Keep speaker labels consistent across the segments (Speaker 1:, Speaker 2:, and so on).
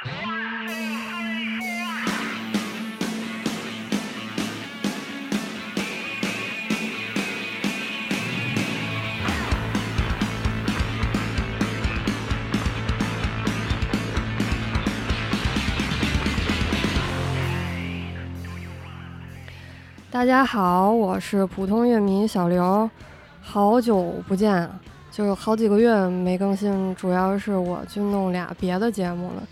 Speaker 1: 大家好，我是普通乐迷小刘，好久不见，就是好几个月没更新，主要是我去弄俩别的节目了，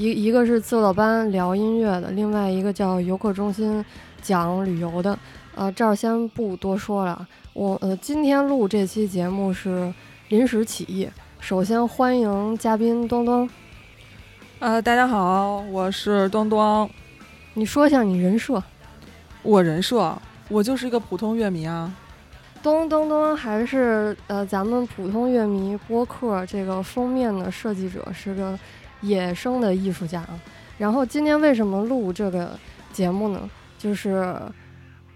Speaker 1: 一一个是自乐班聊音乐的，另外一个叫游客中心讲旅游的，呃，这儿先不多说了，我呃今天录这期节目是临时起意，首先欢迎嘉宾东东，
Speaker 2: 呃，大家好，我是东东，
Speaker 1: 你说一下你人设。
Speaker 2: 我人设，我就是一个普通乐迷啊。
Speaker 1: 东东东，还是呃，咱们普通乐迷播客这个封面的设计者是个野生的艺术家啊。然后今天为什么录这个节目呢？就是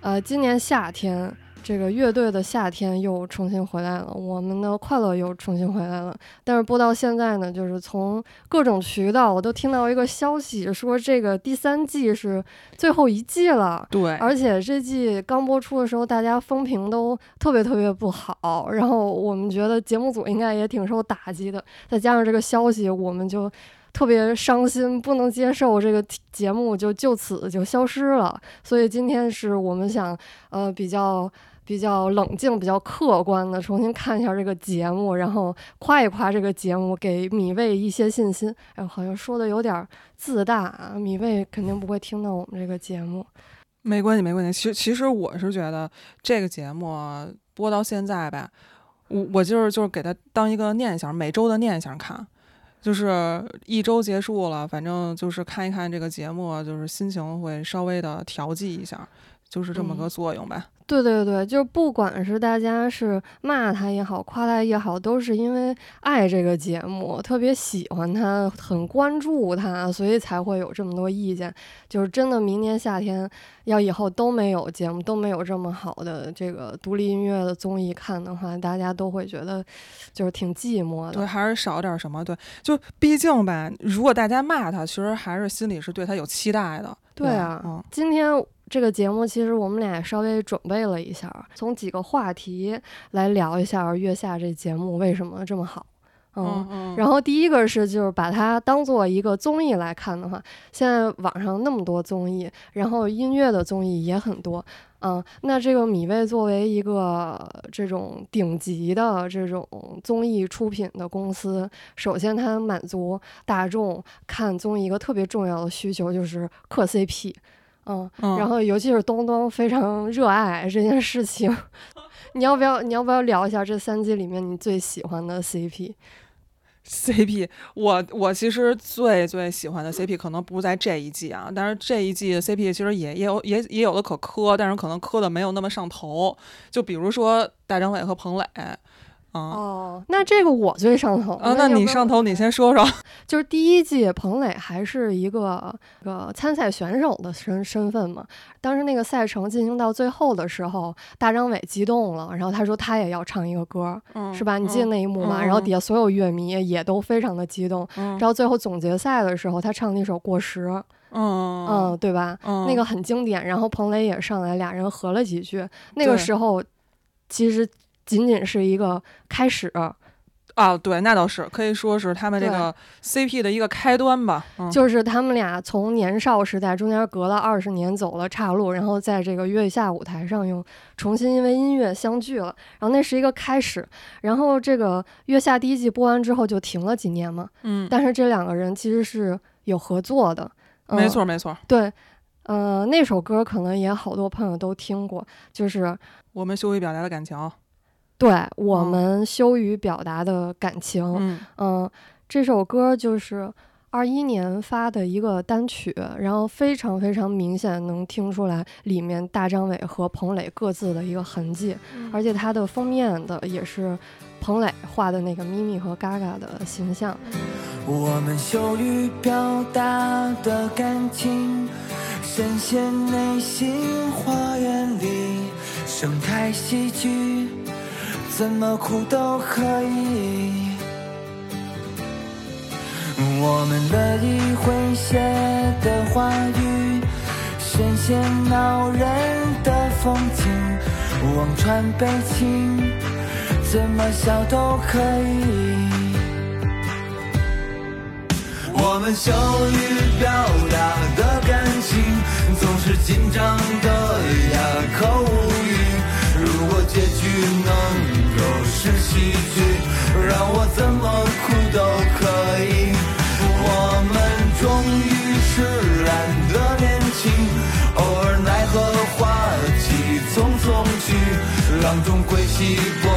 Speaker 1: 呃，今年夏天。这个乐队的夏天又重新回来了，我们的快乐又重新回来了。但是播到现在呢，就是从各种渠道我都听到一个消息，说这个第三季是最后一季了。
Speaker 2: 对，
Speaker 1: 而且这季刚播出的时候，大家风评都特别特别不好。然后我们觉得节目组应该也挺受打击的。再加上这个消息，我们就特别伤心，不能接受这个节目就就此就消失了。所以今天是我们想呃比较。比较冷静、比较客观的重新看一下这个节目，然后夸一夸这个节目，给米未一些信心。哎，好像说的有点自大啊！米未肯定不会听到我们这个节目。
Speaker 2: 没关系，没关系。其实，其实我是觉得这个节目播到现在吧，我我就是就是给它当一个念想，每周的念想看，就是一周结束了，反正就是看一看这个节目，就是心情会稍微的调剂一下，就是这么个作用吧。
Speaker 1: 对对对，就不管是大家是骂他也好，夸他也好，都是因为爱这个节目，特别喜欢他，很关注他，所以才会有这么多意见。就是真的，明年夏天要以后都没有节目，都没有这么好的这个独立音乐的综艺看的话，大家都会觉得就是挺寂寞的。
Speaker 2: 对，还是少点什么？对，就毕竟吧，如果大家骂他，其实还是心里是对他有期待的。
Speaker 1: 对啊，
Speaker 2: 嗯，
Speaker 1: 今天。这个节目其实我们俩稍微准备了一下，从几个话题来聊一下《月下》这节目为什么这么好。
Speaker 2: 嗯，
Speaker 1: 然后第一个是就是把它当做一个综艺来看的话，现在网上那么多综艺，然后音乐的综艺也很多。嗯，那这个米未作为一个这种顶级的这种综艺出品的公司，首先它满足大众看综艺一个特别重要的需求，就是磕 CP。嗯，然后尤其是东东非常热爱这件事情，你要不要你要不要聊一下这三季里面你最喜欢的
Speaker 2: CP？CP，我我其实最最喜欢的 CP 可能不在这一季啊，但是这一季的 CP 其实也也有也也有的可磕，但是可能磕的没有那么上头，就比如说大张伟和彭磊。
Speaker 1: 哦，那这个我最上头
Speaker 2: 啊！那你上头，你先说说。
Speaker 1: 就是第一季彭磊还是一个个参赛选手的身身份嘛。当时那个赛程进行到最后的时候，大张伟激动了，然后他说他也要唱一个歌，是吧？你记得那一幕吗？然后底下所有乐迷也都非常的激动。然后最后总决赛的时候，他唱那首《过时》，
Speaker 2: 嗯
Speaker 1: 嗯，对吧？那个很经典。然后彭磊也上来，俩人合了几句。那个时候，其实。仅仅是一个开始，
Speaker 2: 啊，对，那倒是可以说是他们这个 CP 的一个开端吧。
Speaker 1: 就是他们俩从年少时代中间隔了二十年走了岔路，然后在这个月下舞台上又重新因为音乐相聚了。然后那是一个开始。然后这个月下第一季播完之后就停了几年嘛。
Speaker 2: 嗯。
Speaker 1: 但是这两个人其实是有合作的。
Speaker 2: 没错，没错。
Speaker 1: 对，呃，那首歌可能也好多朋友都听过，就是
Speaker 2: 我们羞于表达的感情。
Speaker 1: 对我们羞于表达的感情，嗯，这首歌就是二一年发的一个单曲，然后非常非常明显能听出来里面大张伟和彭磊各自的一个痕迹，而且它的封面的也是彭磊画的那个咪咪和嘎嘎的形象。
Speaker 3: 我们羞于表达的感情，深陷内心花园里，生态喜剧。怎么哭都可以。我们乐意诙谐的话语，深陷恼人的风景，望穿悲情，怎么笑都可以。我们羞于表达的感情，总是紧张的哑口无是喜剧，让我怎么哭都可以。我们终于是懒得年轻，偶尔奈何花期匆匆去，浪中归期波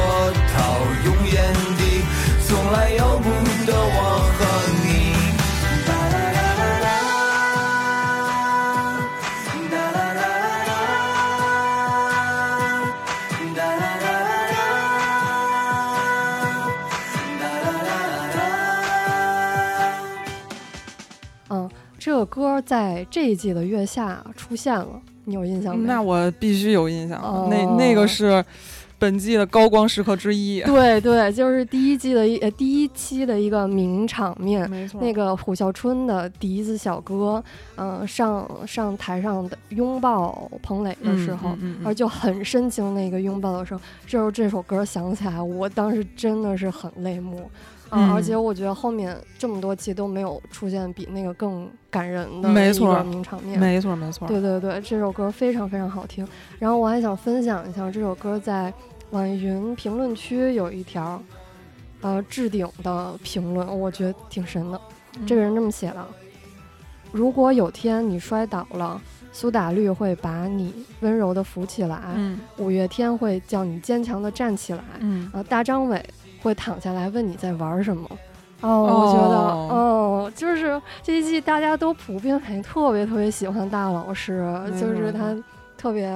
Speaker 1: 个歌在这一季的月下出现了，你有印象吗？
Speaker 2: 那我必须有印象，
Speaker 1: 哦
Speaker 2: 那那个是本季的高光时刻之一。
Speaker 1: 对对，就是第一季的一呃第一期的一个名场面。
Speaker 2: 没错
Speaker 1: 那个虎啸春的笛子小哥，嗯、上上台上的拥抱彭磊的时候，
Speaker 2: 嗯嗯嗯
Speaker 1: 而就很深情的一个拥抱的时候，这时候这首歌想起来，我当时真的是很泪目。而且我觉得后面这么多期都没有出现比那个更感人的
Speaker 2: 没错
Speaker 1: 名场面。
Speaker 2: 没错没错，
Speaker 1: 对对对，这首歌非常非常好听。然后我还想分享一下这首歌在网易云评论区有一条，呃，置顶的评论，我觉得挺神的。这个人这么写的：如果有天你摔倒了，苏打绿会把你温柔的扶起来，
Speaker 2: 嗯
Speaker 1: 五月天会叫你坚强的站起来，
Speaker 2: 嗯
Speaker 1: 啊，大张伟会躺下来问你在玩什么。哦，我觉得，
Speaker 2: 哦
Speaker 1: 哦，就是这一季大家都普遍还特别特别喜欢大老师，就是他特别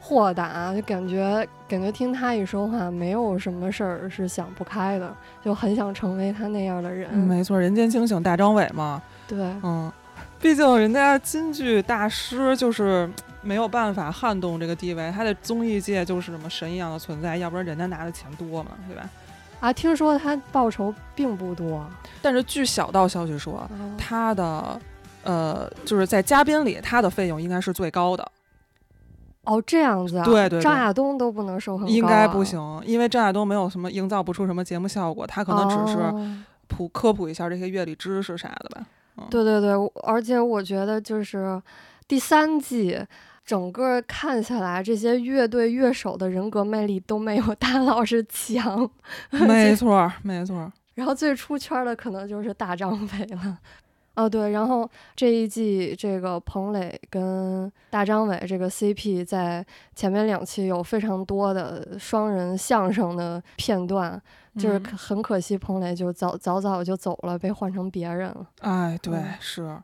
Speaker 1: 豁达，就感觉感觉听他一说话，没有什么事儿是想不开的，就很想成为他那样的人。
Speaker 2: 嗯没错，人间清醒大张伟嘛，
Speaker 1: 对，
Speaker 2: 嗯，毕竟人家京剧大师就是没有办法撼动这个地位，他在综艺界就是什么神一样的存在，要不然人家拿的钱多嘛，对吧？
Speaker 1: 啊，听说他报酬并不多。
Speaker 2: 但是据小道消息说，
Speaker 1: 哦
Speaker 2: 他的呃，就是在嘉宾里，他的费用应该是最高的，
Speaker 1: 哦，这样子啊？
Speaker 2: 对对对
Speaker 1: 张亚东都不能收很高、啊，
Speaker 2: 应该不行，因为张亚东没有什么营造不出什么节目效果，他可能只是
Speaker 1: 哦
Speaker 2: 普科普一下这些乐理知识啥的吧。
Speaker 1: 对对对，而且我觉得就是第三季整个看下来，这些乐队乐手的人格魅力都没有 大老师强。
Speaker 2: 没错儿，没错儿。
Speaker 1: 然后最出圈的可能就是大张伟了。哦，对，然后这一季这个彭磊跟大张伟这个 CP 在前面两期有非常多的双人相声的片段，就是很可惜彭磊就早早早就走了，被换成别人了。
Speaker 2: 哎，对，
Speaker 1: 嗯
Speaker 2: 是，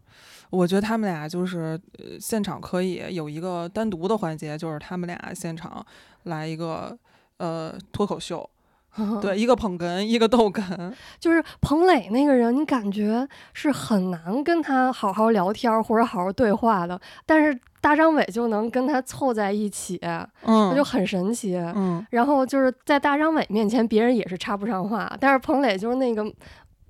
Speaker 2: 我觉得他们俩就是呃，现场可以有一个单独的环节，就是他们俩现场来一个呃脱口秀，对，一个捧哏，一个逗哏，
Speaker 1: 就是彭磊那个人，你感觉是很难跟他好好聊天或者好好对话的，但是大张伟就能跟他凑在一起，
Speaker 2: 嗯，
Speaker 1: 那就很神奇。
Speaker 2: 嗯，
Speaker 1: 然后就是在大张伟面前，别人也是插不上话，但是彭磊就是那个。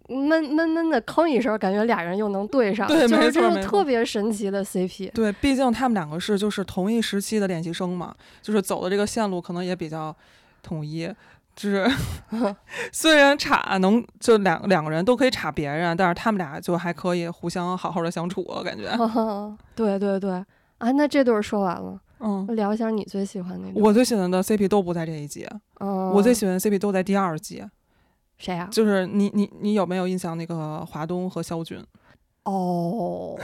Speaker 1: 闷闷闷的吭一声，感觉俩人又能对上，
Speaker 2: 对
Speaker 1: 就是这是
Speaker 2: 没错
Speaker 1: 特别神奇的 CP。
Speaker 2: 对，毕竟他们两个是就是同一时期的练习生嘛，就是走的这个线路可能也比较统一。就是 虽然插能就两两个人都可以插别人，但是他们俩就还可以互相好好的相处，我感觉。
Speaker 1: 对对对，啊，那这对儿说完了，
Speaker 2: 嗯，
Speaker 1: 聊一下你最喜欢那个。
Speaker 2: 我最喜欢的 CP 都不在这一集，
Speaker 1: 嗯，
Speaker 2: 我最喜欢的 CP 都在第二季。
Speaker 1: 谁呀、
Speaker 2: 就是你你你有没有印象那个华东和肖军？
Speaker 1: 哦，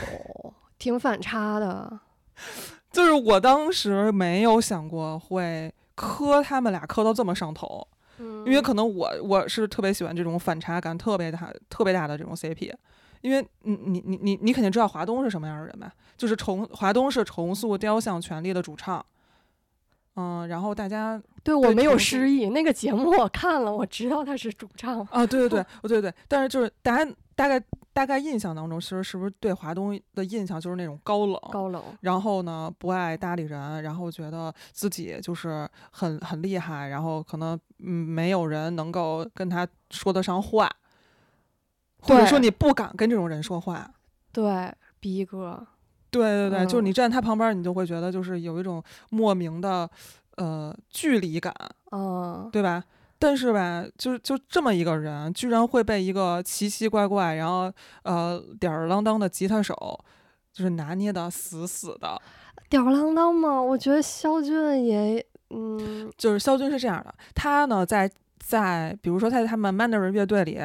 Speaker 1: 挺反差的。
Speaker 2: 就是我当时没有想过会磕他们俩磕到这么上头，
Speaker 1: 嗯，
Speaker 2: 因为可能我我是特别喜欢这种反差感特别大特别大的这种 CP。因为你你你你你肯定知道华东是什么样的人吧？就是重华东是重塑雕像权力的主唱，嗯，然后大家
Speaker 1: 对我没有失忆，那个节目我看了，我知道他是主唱。
Speaker 2: 啊，对对对，对 对对，但是就是大家大概大概印象当中，其实是不是对华东的印象就是那种高冷，
Speaker 1: 高冷，
Speaker 2: 然后呢不爱搭理人，然后觉得自己就是很很厉害，然后可能嗯没有人能够跟他说得上话。或者说你不敢跟这种人说话。
Speaker 1: 对，逼哥，
Speaker 2: 对对对，就是
Speaker 1: 嗯
Speaker 2: 你站他旁边，你就会觉得就是有一种莫名的呃距离感，
Speaker 1: 嗯，
Speaker 2: 对吧？但是吧，就是就这么一个人，居然会被一个奇奇怪怪，然后呃吊儿郎当的吉他手，就是拿捏的死死的。
Speaker 1: 吊儿郎当嘛，我觉得肖俊也，嗯，
Speaker 2: 就是肖军是这样的，他呢在在比如说在他们 Mandarin 乐队里，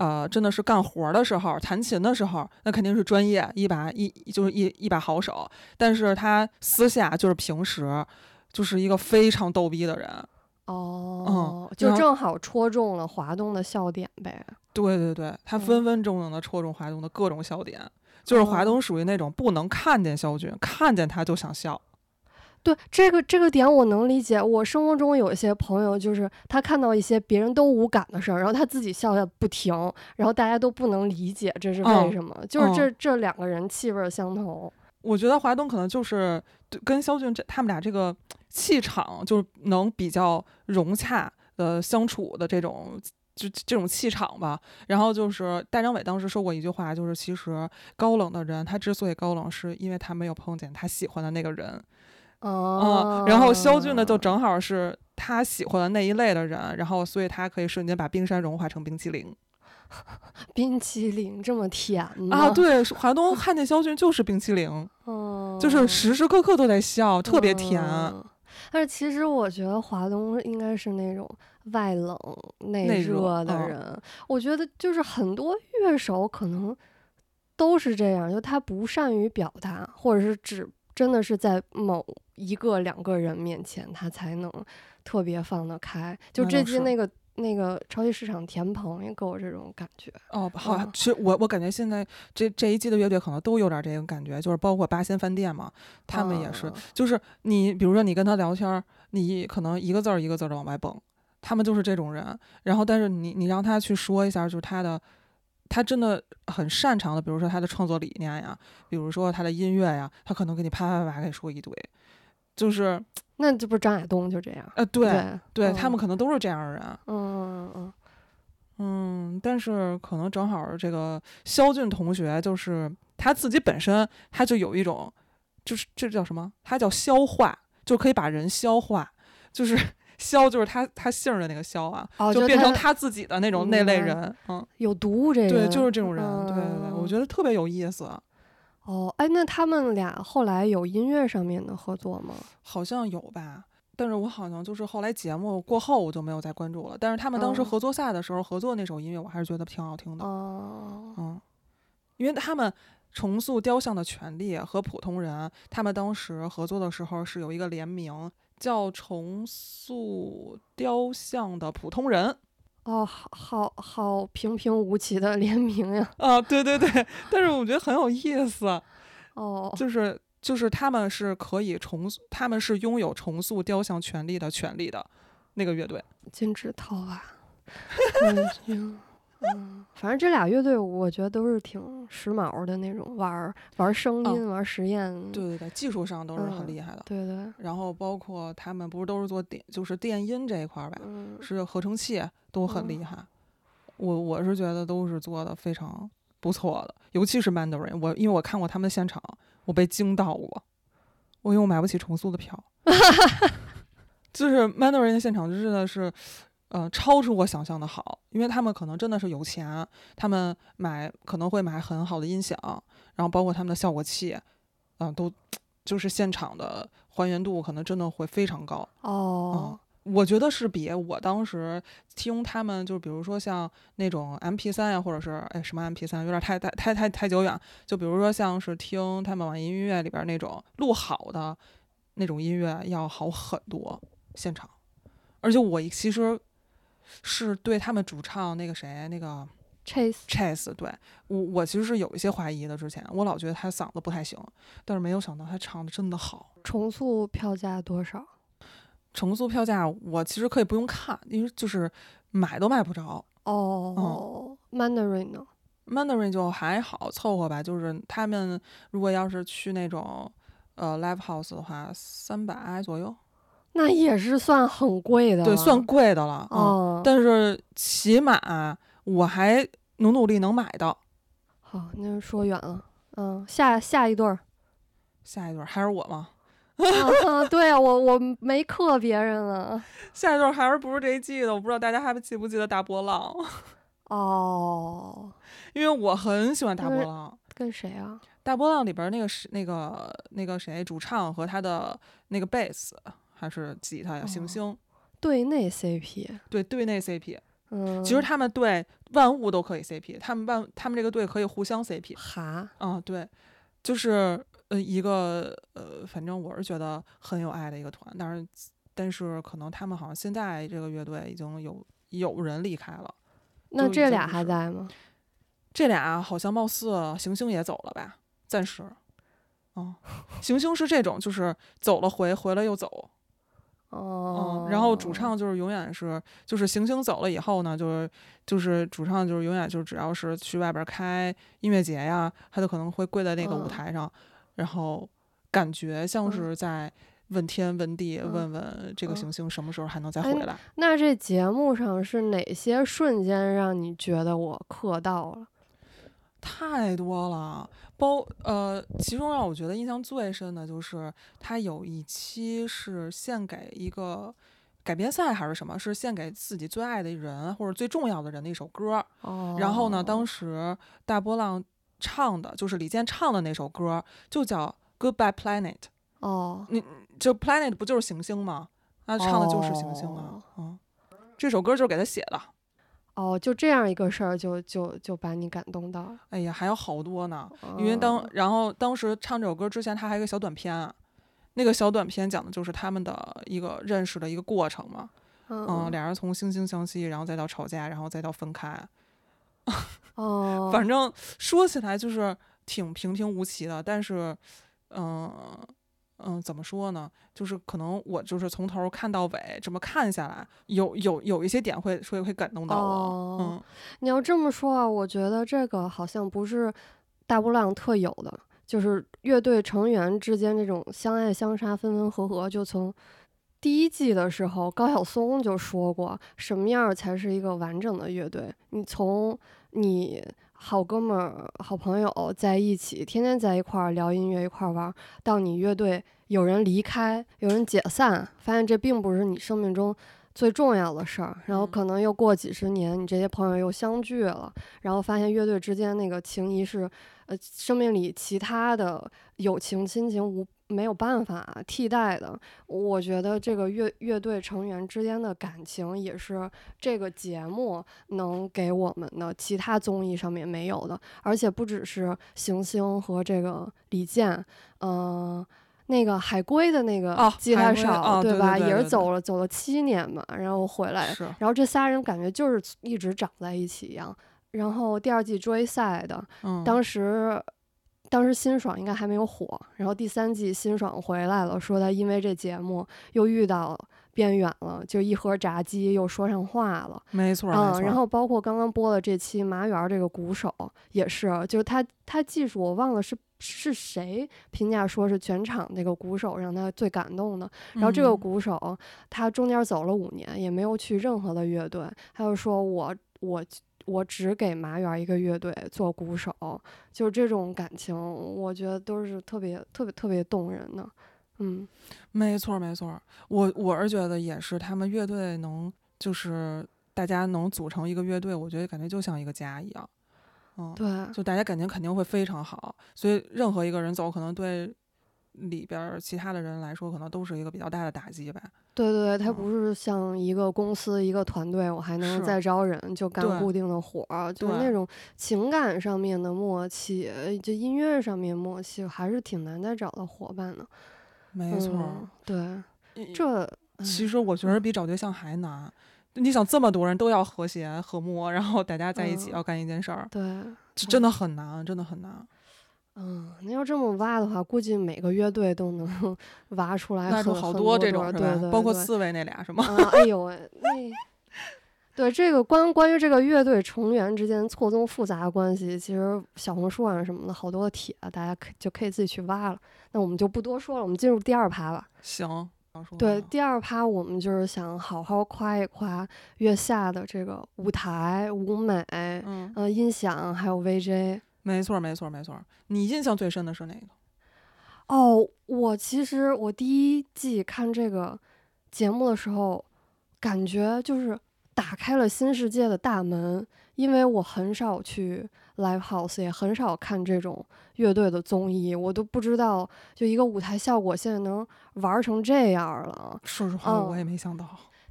Speaker 2: 呃，真的是干活的时候，弹琴的时候，那肯定是专业，一把一就是一一把好手。但是他私下就是平时就是一个非常逗逼的人。
Speaker 1: 哦，
Speaker 2: 嗯
Speaker 1: 就正好戳中了华东的笑点呗。
Speaker 2: 对对对，他
Speaker 1: 嗯
Speaker 2: 分分钟钟的戳中华东的各种笑点。就是华
Speaker 1: 哦
Speaker 2: 东属于那种不能看见肖军，看见他就想笑。
Speaker 1: 对这个这个点我能理解。我生活中有一些朋友，就是他看到一些别人都无感的事儿，然后他自己笑笑不停，然后大家都不能理解这是为
Speaker 2: 嗯
Speaker 1: 什么。就是这这两个人气味儿相投。
Speaker 2: 我觉得华东可能就是跟肖俊这他们俩这个气场，就是能比较融洽的相处的这种。就这种气场吧，然后就是大张伟当时说过一句话，就是其实高冷的人，他之所以高冷，是因为他没有碰见他喜欢的那个人，
Speaker 1: 哦
Speaker 2: 嗯，，然后肖俊呢，就正好是他喜欢的那一类的人，然后所以他可以瞬间把冰山融化成冰淇淋
Speaker 1: 冰淇淋这么甜吗？
Speaker 2: 啊！，对，华东看见肖俊就是冰淇淋，
Speaker 1: 嗯，
Speaker 2: 就是时时刻刻都在笑，特别甜。
Speaker 1: 嗯但是其实我觉得华东应该是那种外冷内
Speaker 2: 内热
Speaker 1: 热的
Speaker 2: 嗯
Speaker 1: 人。我觉得就是很多乐手可能都是这样，就他不善于表达，或者是只真的是在某一个两个人面前，他才能特别放得开。就这
Speaker 2: 那倒是
Speaker 1: 季那个那个超级市场田鹏也给我这种感觉。
Speaker 2: 哦，好
Speaker 1: 嗯，
Speaker 2: 其实我我感觉现在这这一季的乐队可能都有点这种感觉，就是包括八仙饭店嘛，他们也是，
Speaker 1: 啊
Speaker 2: 就是你比如说你跟他聊天儿，你可能一个字儿一个字儿的往外蹦，他们就是这种人。然后，但是你你让他去说一下，就是他的，他真的很擅长的，比如说他的创作理念呀，比如说他的音乐呀，他可能给你啪啪啪给说一堆，就是
Speaker 1: 那这不是张亚东就这样？
Speaker 2: 呃，对
Speaker 1: 对
Speaker 2: 对，他
Speaker 1: 嗯
Speaker 2: 们可能都是这样的人。
Speaker 1: 嗯嗯嗯
Speaker 2: 嗯，但是可能正好这个肖俊同学，就是他自己本身他就有一种，就是这叫什么？他叫消化，就可以把人消化，就是消就是他他姓的那个肖啊，
Speaker 1: 哦，
Speaker 2: 就变成
Speaker 1: 他
Speaker 2: 他自己的那种那类人。嗯，
Speaker 1: 有毒这个
Speaker 2: 对，就是这种人。对对对，我
Speaker 1: 嗯
Speaker 2: 觉得特别有意思。
Speaker 1: 哦，哎，那他们俩后来有音乐上面的合作吗？
Speaker 2: 好像有吧。但是我好像就是后来节目过后我就没有再关注了。但是他们当时
Speaker 1: 哦
Speaker 2: 合作赛的时候合作那首音乐，我还是觉得挺好听的。
Speaker 1: 哦，
Speaker 2: 嗯，因为他们重塑雕像的权利和普通人，他们当时合作的时候是有一个联名，叫重塑雕像的普通人。
Speaker 1: 哦，好好好平平无奇的联名呀！
Speaker 2: 啊，对对对，但是我觉得很有意思，
Speaker 1: 哦，
Speaker 2: 就是就是他们是可以重塑，他们是拥有重塑雕像权利的权利的那个乐队。
Speaker 1: 金指涛啊，嗯，反正这俩乐队我觉得都是挺时髦的那种，玩儿玩声音，玩实验，
Speaker 2: 对对对，技术上都是很
Speaker 1: 嗯
Speaker 2: 厉害的。
Speaker 1: 对对，
Speaker 2: 然后包括他们不是都是做电，就是电音这一块儿吧，
Speaker 1: 嗯，
Speaker 2: 是合成器都很厉
Speaker 1: 嗯
Speaker 2: 害。我我是觉得都是做的非常不错的，尤其是 Mandarin，我因为我看过他们的现场，我被惊到过，我因为我买不起重塑的票，就是 Mandarin 的现场真的是。呃，超出我想象的好，因为他们可能真的是有钱，他们买可能会买很好的音响，然后包括他们的效果器，嗯、都就是现场的还原度可能真的会非常高。
Speaker 1: 哦，
Speaker 2: 我觉得是比我当时听他们，就比如说像那种 M P 三呀，或者是哎什么 M P 三，有点太太太太太久远。就比如说像是听他们网易音乐里边那种录好的那种音乐要好很多，现场。而且我其实是对他们主唱那个谁那个 Chase，Chase，对我我其实是有一些怀疑的。之前我老觉得他嗓子不太行，但是没有想到他唱的真的好。
Speaker 1: 重塑票价多少？
Speaker 2: 重塑票价我其实可以不用看，因为就是买都买不着。
Speaker 1: 哦，Mandarin 呢
Speaker 2: ？Mandarin 就还好凑合吧，就是他们如果要是去那种呃 live house 的话，三百左右，
Speaker 1: 那也是算很贵的了，
Speaker 2: 对，算贵的了。嗯，
Speaker 1: 哦，
Speaker 2: 但是起码我还努努力能买到。
Speaker 1: 好，那就说远了。嗯，下下一对儿。
Speaker 2: 下一对儿还是我吗？
Speaker 1: 啊，对啊，我我没克别人了。
Speaker 2: 下一对儿还是不是这一季的？我不知道大家还记不记得大波浪，
Speaker 1: 哦，
Speaker 2: 因为我很喜欢大波浪。
Speaker 1: 跟谁啊？
Speaker 2: 大波浪里边那个是那个那个谁，主唱和他的那个贝斯还是吉他呀？
Speaker 1: 哦
Speaker 2: 行星
Speaker 1: 对内 CP。
Speaker 2: 对对内 CP，
Speaker 1: 嗯，
Speaker 2: 其实他们队万物都可以 CP，他们万他们这个队可以互相 CP。
Speaker 1: 哈，
Speaker 2: 嗯，对，就是呃一个呃，反正我是觉得很有爱的一个团，但是但是可能他们好像现在这个乐队已经有有人离开了，
Speaker 1: 那这俩还在吗？
Speaker 2: 这俩好像貌似行星也走了吧，暂时。哦，行星是这种，就是走了回，回了又走，
Speaker 1: 哦
Speaker 2: 嗯，，然后主唱就是永远是，就是行星走了以后呢，就是就是主唱就是永远就是只要是去外边开音乐节呀，他就可能会跪在那个舞
Speaker 1: 嗯
Speaker 2: 台上，然后感觉像
Speaker 1: 嗯
Speaker 2: 是在问天问地，
Speaker 1: 嗯
Speaker 2: 问问这个
Speaker 1: 嗯
Speaker 2: 行星什么时候还能再
Speaker 1: 哎
Speaker 2: 回来。
Speaker 1: 那这节目上是哪些瞬间让你觉得我磕到了？
Speaker 2: 太多了，包呃，其中让我觉得印象最深的就是他有一期是献给一个改编赛还是什么，是献给自己最爱的人或者最重要的人的一首歌。
Speaker 1: 哦，
Speaker 2: 然后呢，当时大波浪唱的就是李健唱的那首歌，就叫《Goodbye Planet》。
Speaker 1: 哦，
Speaker 2: 就 Planet 不就是行星吗？他唱的就是行星啊。
Speaker 1: 哦
Speaker 2: 嗯，这首歌就是给他写的。
Speaker 1: 哦，就这样一个事儿，就就就把你感动到。
Speaker 2: 哎呀，还有好多呢。因为当
Speaker 1: 哦
Speaker 2: 然后当时唱这首歌之前，他还有一个小短片啊，那个小短片讲的就是他们的一个认识的一个过程嘛。
Speaker 1: 嗯
Speaker 2: 嗯，俩人从惺惺相惜，然后再到吵架，然后再到分开。
Speaker 1: 哦，
Speaker 2: 反正说起来就是挺平平无奇的，但是，嗯嗯，怎么说呢？就是可能我就是从头看到尾这么看下来，有有有一些点会会会感动到我。
Speaker 1: 哦
Speaker 2: 嗯，
Speaker 1: 你要这么说啊，我觉得这个好像不是大波浪特有的，就是乐队成员之间这种相爱相杀、分分合合，就从第一季的时候，高晓松就说过，什么样才是一个完整的乐队？你从你好哥们儿、好朋友在一起，天天在一块儿聊音乐、一块儿玩儿，到你乐队有人离开、有人解散，发现这并不是你生命中最重要的事儿，然后
Speaker 2: 嗯。
Speaker 1: 可能又过几十年，你这些朋友又相聚了，然后发现乐队之间那个情谊是，呃，生命里其他的友情、亲情无没有办法替代的。我觉得这个乐乐队成员之间的感情也是这个节目能给我们的，其他综艺上面没有的，而且不只是行星和这个李健，嗯、那个海龟的那个
Speaker 2: 哦
Speaker 1: 吉他手，
Speaker 2: 对
Speaker 1: 吧？也是
Speaker 2: 对对对
Speaker 1: 走了走了七年嘛，然后回来，然后这仨人感觉就是一直长在一起一样。然后第二季追赛的，
Speaker 2: 嗯，
Speaker 1: 当时当时辛爽应该还没有火，然后第三季辛爽回来了，说他因为这节目又遇到边远了，就一盒炸鸡又说上话了。
Speaker 2: 没错，没
Speaker 1: 嗯，
Speaker 2: 错。
Speaker 1: 然后包括刚刚播的这期麻园儿这个鼓手也是，就是他他技术我忘了是是谁评价说是全场那个鼓手让他最感动的。然后这个
Speaker 2: 嗯
Speaker 1: 鼓手他中间走了五年，也没有去任何的乐队，他就说我我。我只给麻园一个乐队做鼓手，就是这种感情，我觉得都是特别特别特别动人的。嗯，
Speaker 2: 没错，没错，我我是觉得也是，他们乐队能就是大家能组成一个乐队，我觉得感觉就像一个家一样，嗯，
Speaker 1: 对，
Speaker 2: 就大家感情肯定会非常好，所以任何一个人走，可能对里边儿其他的人来说，可能都是一个比较大的打击吧。
Speaker 1: 对对对，它
Speaker 2: 嗯
Speaker 1: 不是像一个公司、一个团队，我还能再招人就干固定的活儿，就是那种情感上面的默契，呃就音乐上面默契，还是挺难再找到伙伴的。
Speaker 2: 没错，
Speaker 1: 嗯、对，这
Speaker 2: 其实我觉得比找对象还难。你想这么多人都要和谐和睦，然后大家在一起
Speaker 1: 嗯
Speaker 2: 要干一件事儿，
Speaker 1: 对，
Speaker 2: 这真的很难，真的很难。
Speaker 1: 嗯，你要这么挖的话，估计每个乐队都能 挖出来
Speaker 2: 那
Speaker 1: 很
Speaker 2: 就好多这种是吧？
Speaker 1: 对
Speaker 2: 包括
Speaker 1: 对
Speaker 2: 刺猬那俩是吗？
Speaker 1: 啊，哎呦喂，那对这个关关于这个乐队成员之间错综复杂的关系，其实小红书上什么的好多帖，大家可就可以自己去挖了。那我们就不多说了，我们进入第二趴吧。
Speaker 2: 行，
Speaker 1: 对，第二趴我们就是想好好夸一夸月下的这个舞台、舞美、
Speaker 2: 嗯，
Speaker 1: 呃音响还有 VJ。
Speaker 2: 没错，没错，没错。你印象最深的是哪个？
Speaker 1: 哦，我其实我第一季看这个节目的时候，感觉就是打开了新世界的大门，因为我很少去 live house，也很少看这种乐队的综艺，我都不知道就一个舞台效果现在能玩成这样了。
Speaker 2: 说实话，
Speaker 1: 嗯
Speaker 2: 我也没想到。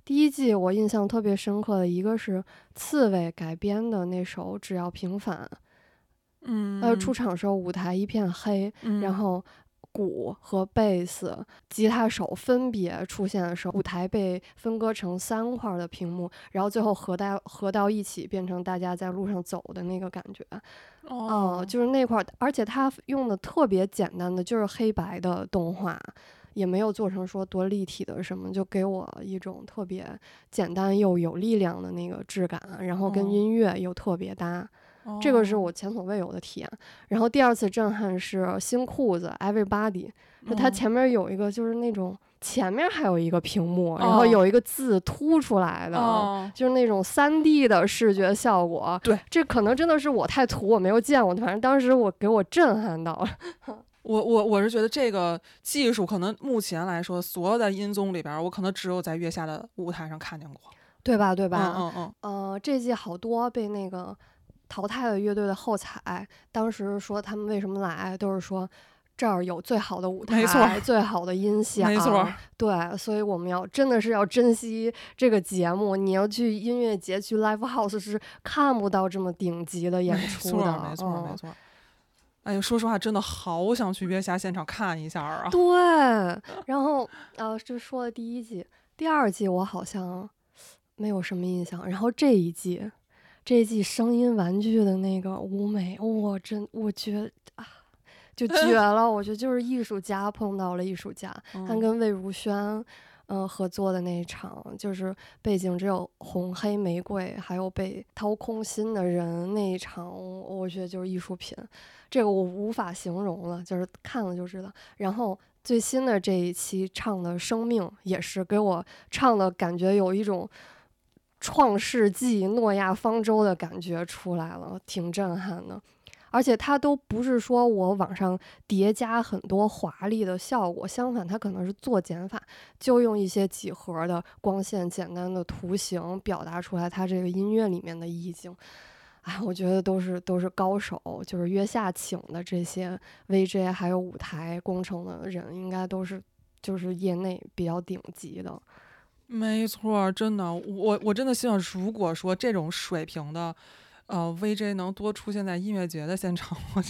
Speaker 1: 第一季我印象特别深刻的一个是刺猬改编的那首《只要平凡》，
Speaker 2: 嗯，
Speaker 1: 呃，出场时候舞台一片黑，
Speaker 2: 嗯，
Speaker 1: 然后鼓和贝斯、吉他手分别出现的时候，舞台被分割成三块的屏幕，然后最后合到合到一起，变成大家在路上走的那个感觉。
Speaker 2: 哦，
Speaker 1: 就是那块儿，而且它用的特别简单的，就是黑白的动画。也没有做成说多立体的什么，就给我一种特别简单又有力量的那个质感，然后跟
Speaker 2: 哦
Speaker 1: 音乐又特别搭。这个是
Speaker 2: 哦
Speaker 1: 我前所未有的体验。然后第二次震撼是新裤子 Everybody，就它
Speaker 2: 哦
Speaker 1: 前面有一个就是那种前面还有一个屏幕，然后
Speaker 2: 哦
Speaker 1: 有一个字凸出来的。
Speaker 2: 哦，
Speaker 1: 就是那种三 D 的视觉效果，
Speaker 2: 对，
Speaker 1: 这可能真的是我太土，我没有见过，反正当时我给我震撼到了。
Speaker 2: 我我我是觉得这个技术可能目前来说，所有的音综里边儿，我可能只有在月下的舞台上看见过，
Speaker 1: 对吧？对
Speaker 2: 对
Speaker 1: 吧？
Speaker 2: 嗯嗯
Speaker 1: 呃，这季好多被那个淘汰的乐队的后采，当时说他们为什么来，都是说这儿有最好的舞台，
Speaker 2: 没错
Speaker 1: 最好的音响，
Speaker 2: 没错。
Speaker 1: 对，所以我们要真的是要珍惜这个节目。你要去音乐节、去 live house 是看不到这么顶级的演出的，
Speaker 2: 没错
Speaker 1: 嗯
Speaker 2: 没错。哎呀，说实话，真的好想去月下现场看一下儿啊！
Speaker 1: 对，然后呃，这说了第一季，第二季我好像没有什么印象。然后这一季，这季声音玩具的那个舞美，我真我觉得啊，就绝 了！我觉得就是艺术家碰到了艺术家，他
Speaker 2: 嗯
Speaker 1: 跟魏如萱。嗯，合作的那一场就是背景只有红黑玫瑰，还有被掏空心的人那一场，我我觉得就是艺术品，这个我无法形容了，就是看了就知道。然后最新的这一期唱的《生命》也是给我唱的感觉有一种创世纪、诺亚方舟的感觉出来了，挺震撼的。而且它都不是说我往上叠加很多华丽的效果，相反，它可能是做减法，就用一些几何的光线、简单的图形表达出来它这个音乐里面的意境。哎，我觉得都是都是高手，就是月下请的这些 VJ 还有舞台工程的人，应该都是就是业内比较顶级的。
Speaker 2: 没错，真的，我我真的希望，如果说这种水平的，呃，VJ 能多出现在音乐节的现场，我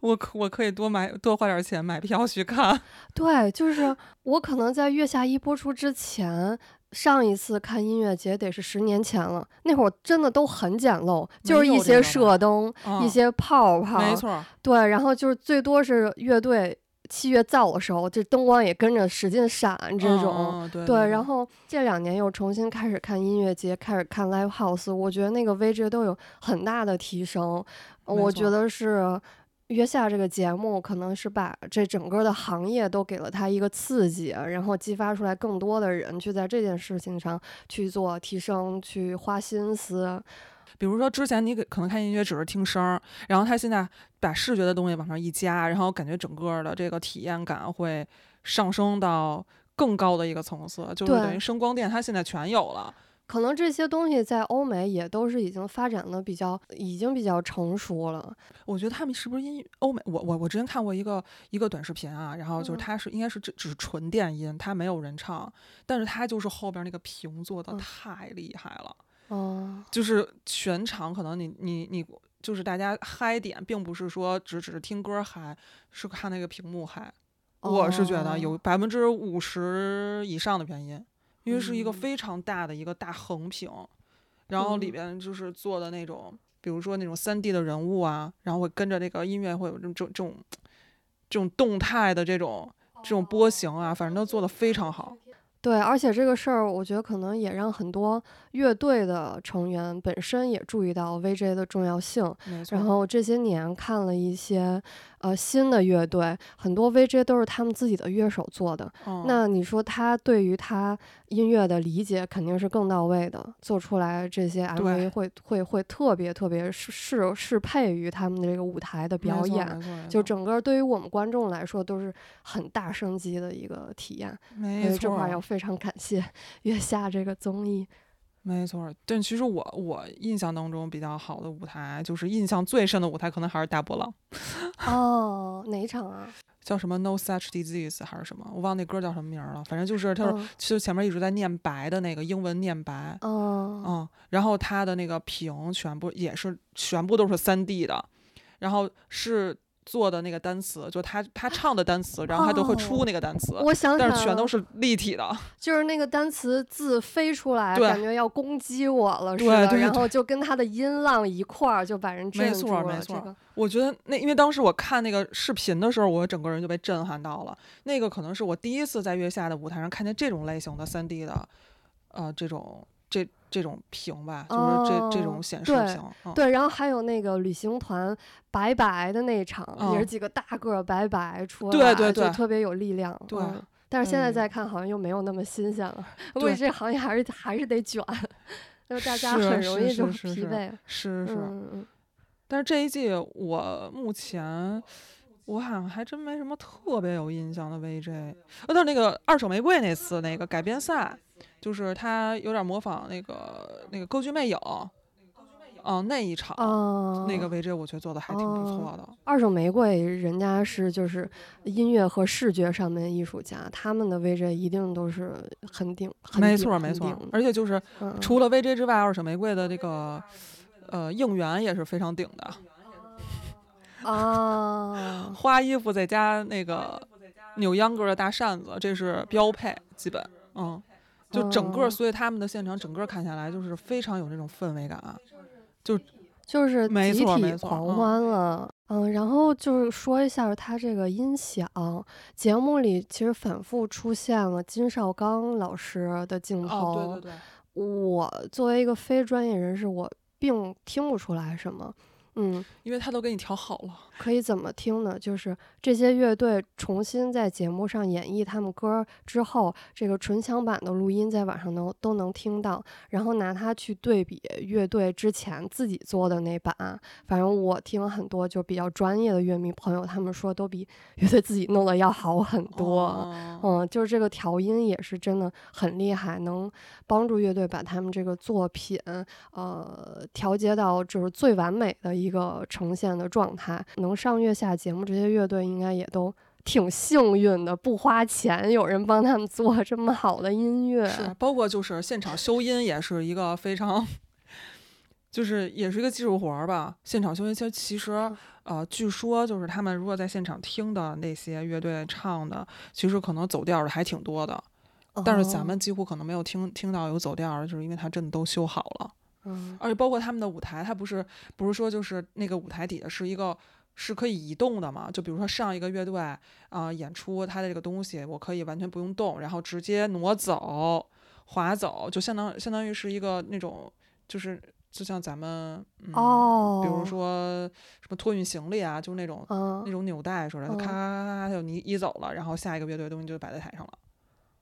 Speaker 2: 我可我可以多买多花点钱买票去看。
Speaker 1: 对，就是我可能在月下一播出之前，上一次看音乐节得是十年前了，那会儿真的都很简陋，就是一些射灯、
Speaker 2: 嗯
Speaker 1: 一些泡泡，
Speaker 2: 没错，
Speaker 1: 对，然后就是最多是乐队器乐造的时候，这灯光也跟着使劲闪这种。
Speaker 2: 对
Speaker 1: 对，然后这两年又重新开始看音乐节，开始看 live house，我觉得那个 VJ 都有很大的提升。我觉得是月下这个节目，可能是把这整个的行业都给了他一个刺激，然后激发出来更多的人去在这件事情上去做提升，去花心思。
Speaker 2: 比如说之前你给可能看音乐只是听声儿，然后他现在把视觉的东西往上一加，然后感觉整个的这个体验感会上升到更高的一个层次，就是等于声光电它现在全有了。
Speaker 1: 可能这些东西在欧美也都是已经发展的比较，已经比较成熟了。
Speaker 2: 我觉得他们是不是因欧美？我我我之前看过一个一个短视频啊，然后就是
Speaker 1: 嗯
Speaker 2: 它是应该是只只是纯电音，它没有人唱，但是它就是后边那个屏做的
Speaker 1: 嗯
Speaker 2: 太厉害了，
Speaker 1: 哦，
Speaker 2: 就是全场可能你你你就是大家嗨点，并不是说只只是听歌嗨，是看那个屏幕嗨。我是觉得有
Speaker 1: 哦
Speaker 2: 百分之五十以上的原因，因为是一个
Speaker 1: 嗯
Speaker 2: 非常大的一个大横屏，然后里
Speaker 1: 嗯
Speaker 2: 边就是做的那种，比如说那种三 D 的人物啊，然后会跟着那个音乐会有这种这种这种动态的这种这种波形啊，反正都做的非常好。
Speaker 1: 对，而且这个事儿，我觉得可能也让很多乐队的成员本身也注意到 VJ 的重要性。然后这些年看了一些呃新的乐队，很多 VJ 都是他们自己的乐手做的。
Speaker 2: 嗯
Speaker 1: 那你说他对于他音乐的理解肯定是更到位的，做出来这些 MV
Speaker 2: 对
Speaker 1: 会会会特别特别适适适配于他们的这个舞台的表演。就整个对于我们观众来说都是很大升级的一个体验，所
Speaker 2: 没
Speaker 1: 以这块儿要非常感谢 月下这个综艺。
Speaker 2: 没错，但其实我我印象当中比较好的舞台，就是印象最深的舞台，可能还是大波浪，
Speaker 1: 哦，哪一场啊？
Speaker 2: 叫什么 No Such Disease 还是什么，我忘那歌叫什么名儿了。反正就是他是，
Speaker 1: 嗯
Speaker 2: 其实前面一直在念白的那个英文念白，
Speaker 1: 哦，
Speaker 2: 嗯，然后他的那个屏全部也是全部都是三 D 的，然后是做的那个单词，就他他唱的单词，然后他都会出
Speaker 1: 哦
Speaker 2: 那个单词。
Speaker 1: 我想起来
Speaker 2: 但是全都是立体的，
Speaker 1: 就是那个单词字飞出来，感觉要攻击我了似的，然后就跟他的音浪一块儿就把人
Speaker 2: 没
Speaker 1: 镇住了。
Speaker 2: 错没错
Speaker 1: 这个
Speaker 2: 我觉得那因为当时我看那个视频的时候，我整个人就被震撼到了。那个可能是我第一次在月下的舞台上看见这种类型的三 D 的，呃，这种这这种屏吧，就是这、这
Speaker 1: 哦
Speaker 2: 种显示
Speaker 1: 对
Speaker 2: 屏。嗯、
Speaker 1: 对，然后还有那个旅行团白白的那一场，也是
Speaker 2: 嗯
Speaker 1: 几个大个儿白白出来，
Speaker 2: 对对对
Speaker 1: 就特别有力量。
Speaker 2: 对
Speaker 1: 嗯但是现在
Speaker 2: 嗯
Speaker 1: 再看，好像又没有那么新鲜了。估计
Speaker 2: 对
Speaker 1: 这行业还是还是得卷，就是大家
Speaker 2: 是
Speaker 1: 很容易
Speaker 2: 是
Speaker 1: 就是疲
Speaker 2: 是是
Speaker 1: 惫。
Speaker 2: 是是。
Speaker 1: 嗯嗯
Speaker 2: 但是这一季我目前我好像还真没什么特别有印象的 VJ，呃，但是那个二手玫瑰那次那个改编赛，就是他有点模仿那个那个歌剧魅影，嗯、那一场。
Speaker 1: 哦，
Speaker 2: 那个 VJ 我觉得做的还挺不错的，
Speaker 1: 二手玫瑰，人家是就是音乐和视觉上面的艺术家，他们的 VJ 一定都是很顶，很
Speaker 2: 没
Speaker 1: 顶
Speaker 2: 错没错而且就是
Speaker 1: 嗯。
Speaker 2: 除了 VJ 之外，二手玫瑰的这个呃应援也是非常顶的，
Speaker 1: 啊，
Speaker 2: 花衣服再加那个扭秧歌的大扇子，这是标配，基本嗯，就整个，
Speaker 1: 哦
Speaker 2: 所以他们的现场整个看下来就是非常有那种氛围感，
Speaker 1: 就就是
Speaker 2: 没
Speaker 1: 集体
Speaker 2: 错没错
Speaker 1: 狂
Speaker 2: 嗯
Speaker 1: 欢了。嗯，然后就是说一下他这个音响，节目里其实反复出现了金少刚老师的镜头。
Speaker 2: 哦，对对对，
Speaker 1: 我作为一个非专业人士，我并听不出来什么。嗯，
Speaker 2: 因为他都给你调好了，
Speaker 1: 可以怎么听呢？就是这些乐队重新在节目上演绎他们歌儿之后，这个纯享版的录音在网上能都能听到，然后拿它去对比乐队之前自己做的那版。反正我听很多就比较专业的乐迷朋友，他们说都比乐队自己弄的要好很多。
Speaker 2: 哦
Speaker 1: 嗯，就是这个调音也是真的很厉害，能帮助乐队把他们这个作品，呃，调节到就是最完美的一个呈现的状态。能上月下节目，这些乐队应该也都挺幸运的，不花钱，有人帮他们做这么好的音乐。
Speaker 2: 是，包括就是现场修音也是一个非常，就是也是一个技术活儿吧。现场修音其实其实呃，据说就是他们如果在现场听的那些乐队唱的，其实可能走调的还挺多的。但是咱
Speaker 1: 哦
Speaker 2: 们几乎可能没有听听到有走调儿的，就是因为它真的都修好了。
Speaker 1: 嗯
Speaker 2: 而且包括他们的舞台，它不是不是说就是那个舞台底下是一个是可以移动的嘛？就比如说上一个乐队啊、演出，它的这个东西我可以完全不用动，然后直接挪走、滑走，就相当相当于是一个那种就是就像咱们嗯，
Speaker 1: 哦，
Speaker 2: 比如说什么托运行李啊，就是那种。
Speaker 1: 嗯
Speaker 2: 那种纽带似的，
Speaker 1: 嗯
Speaker 2: 咔咔咔咔，它就移移走了，然后下一个乐队的东西就摆在台上了。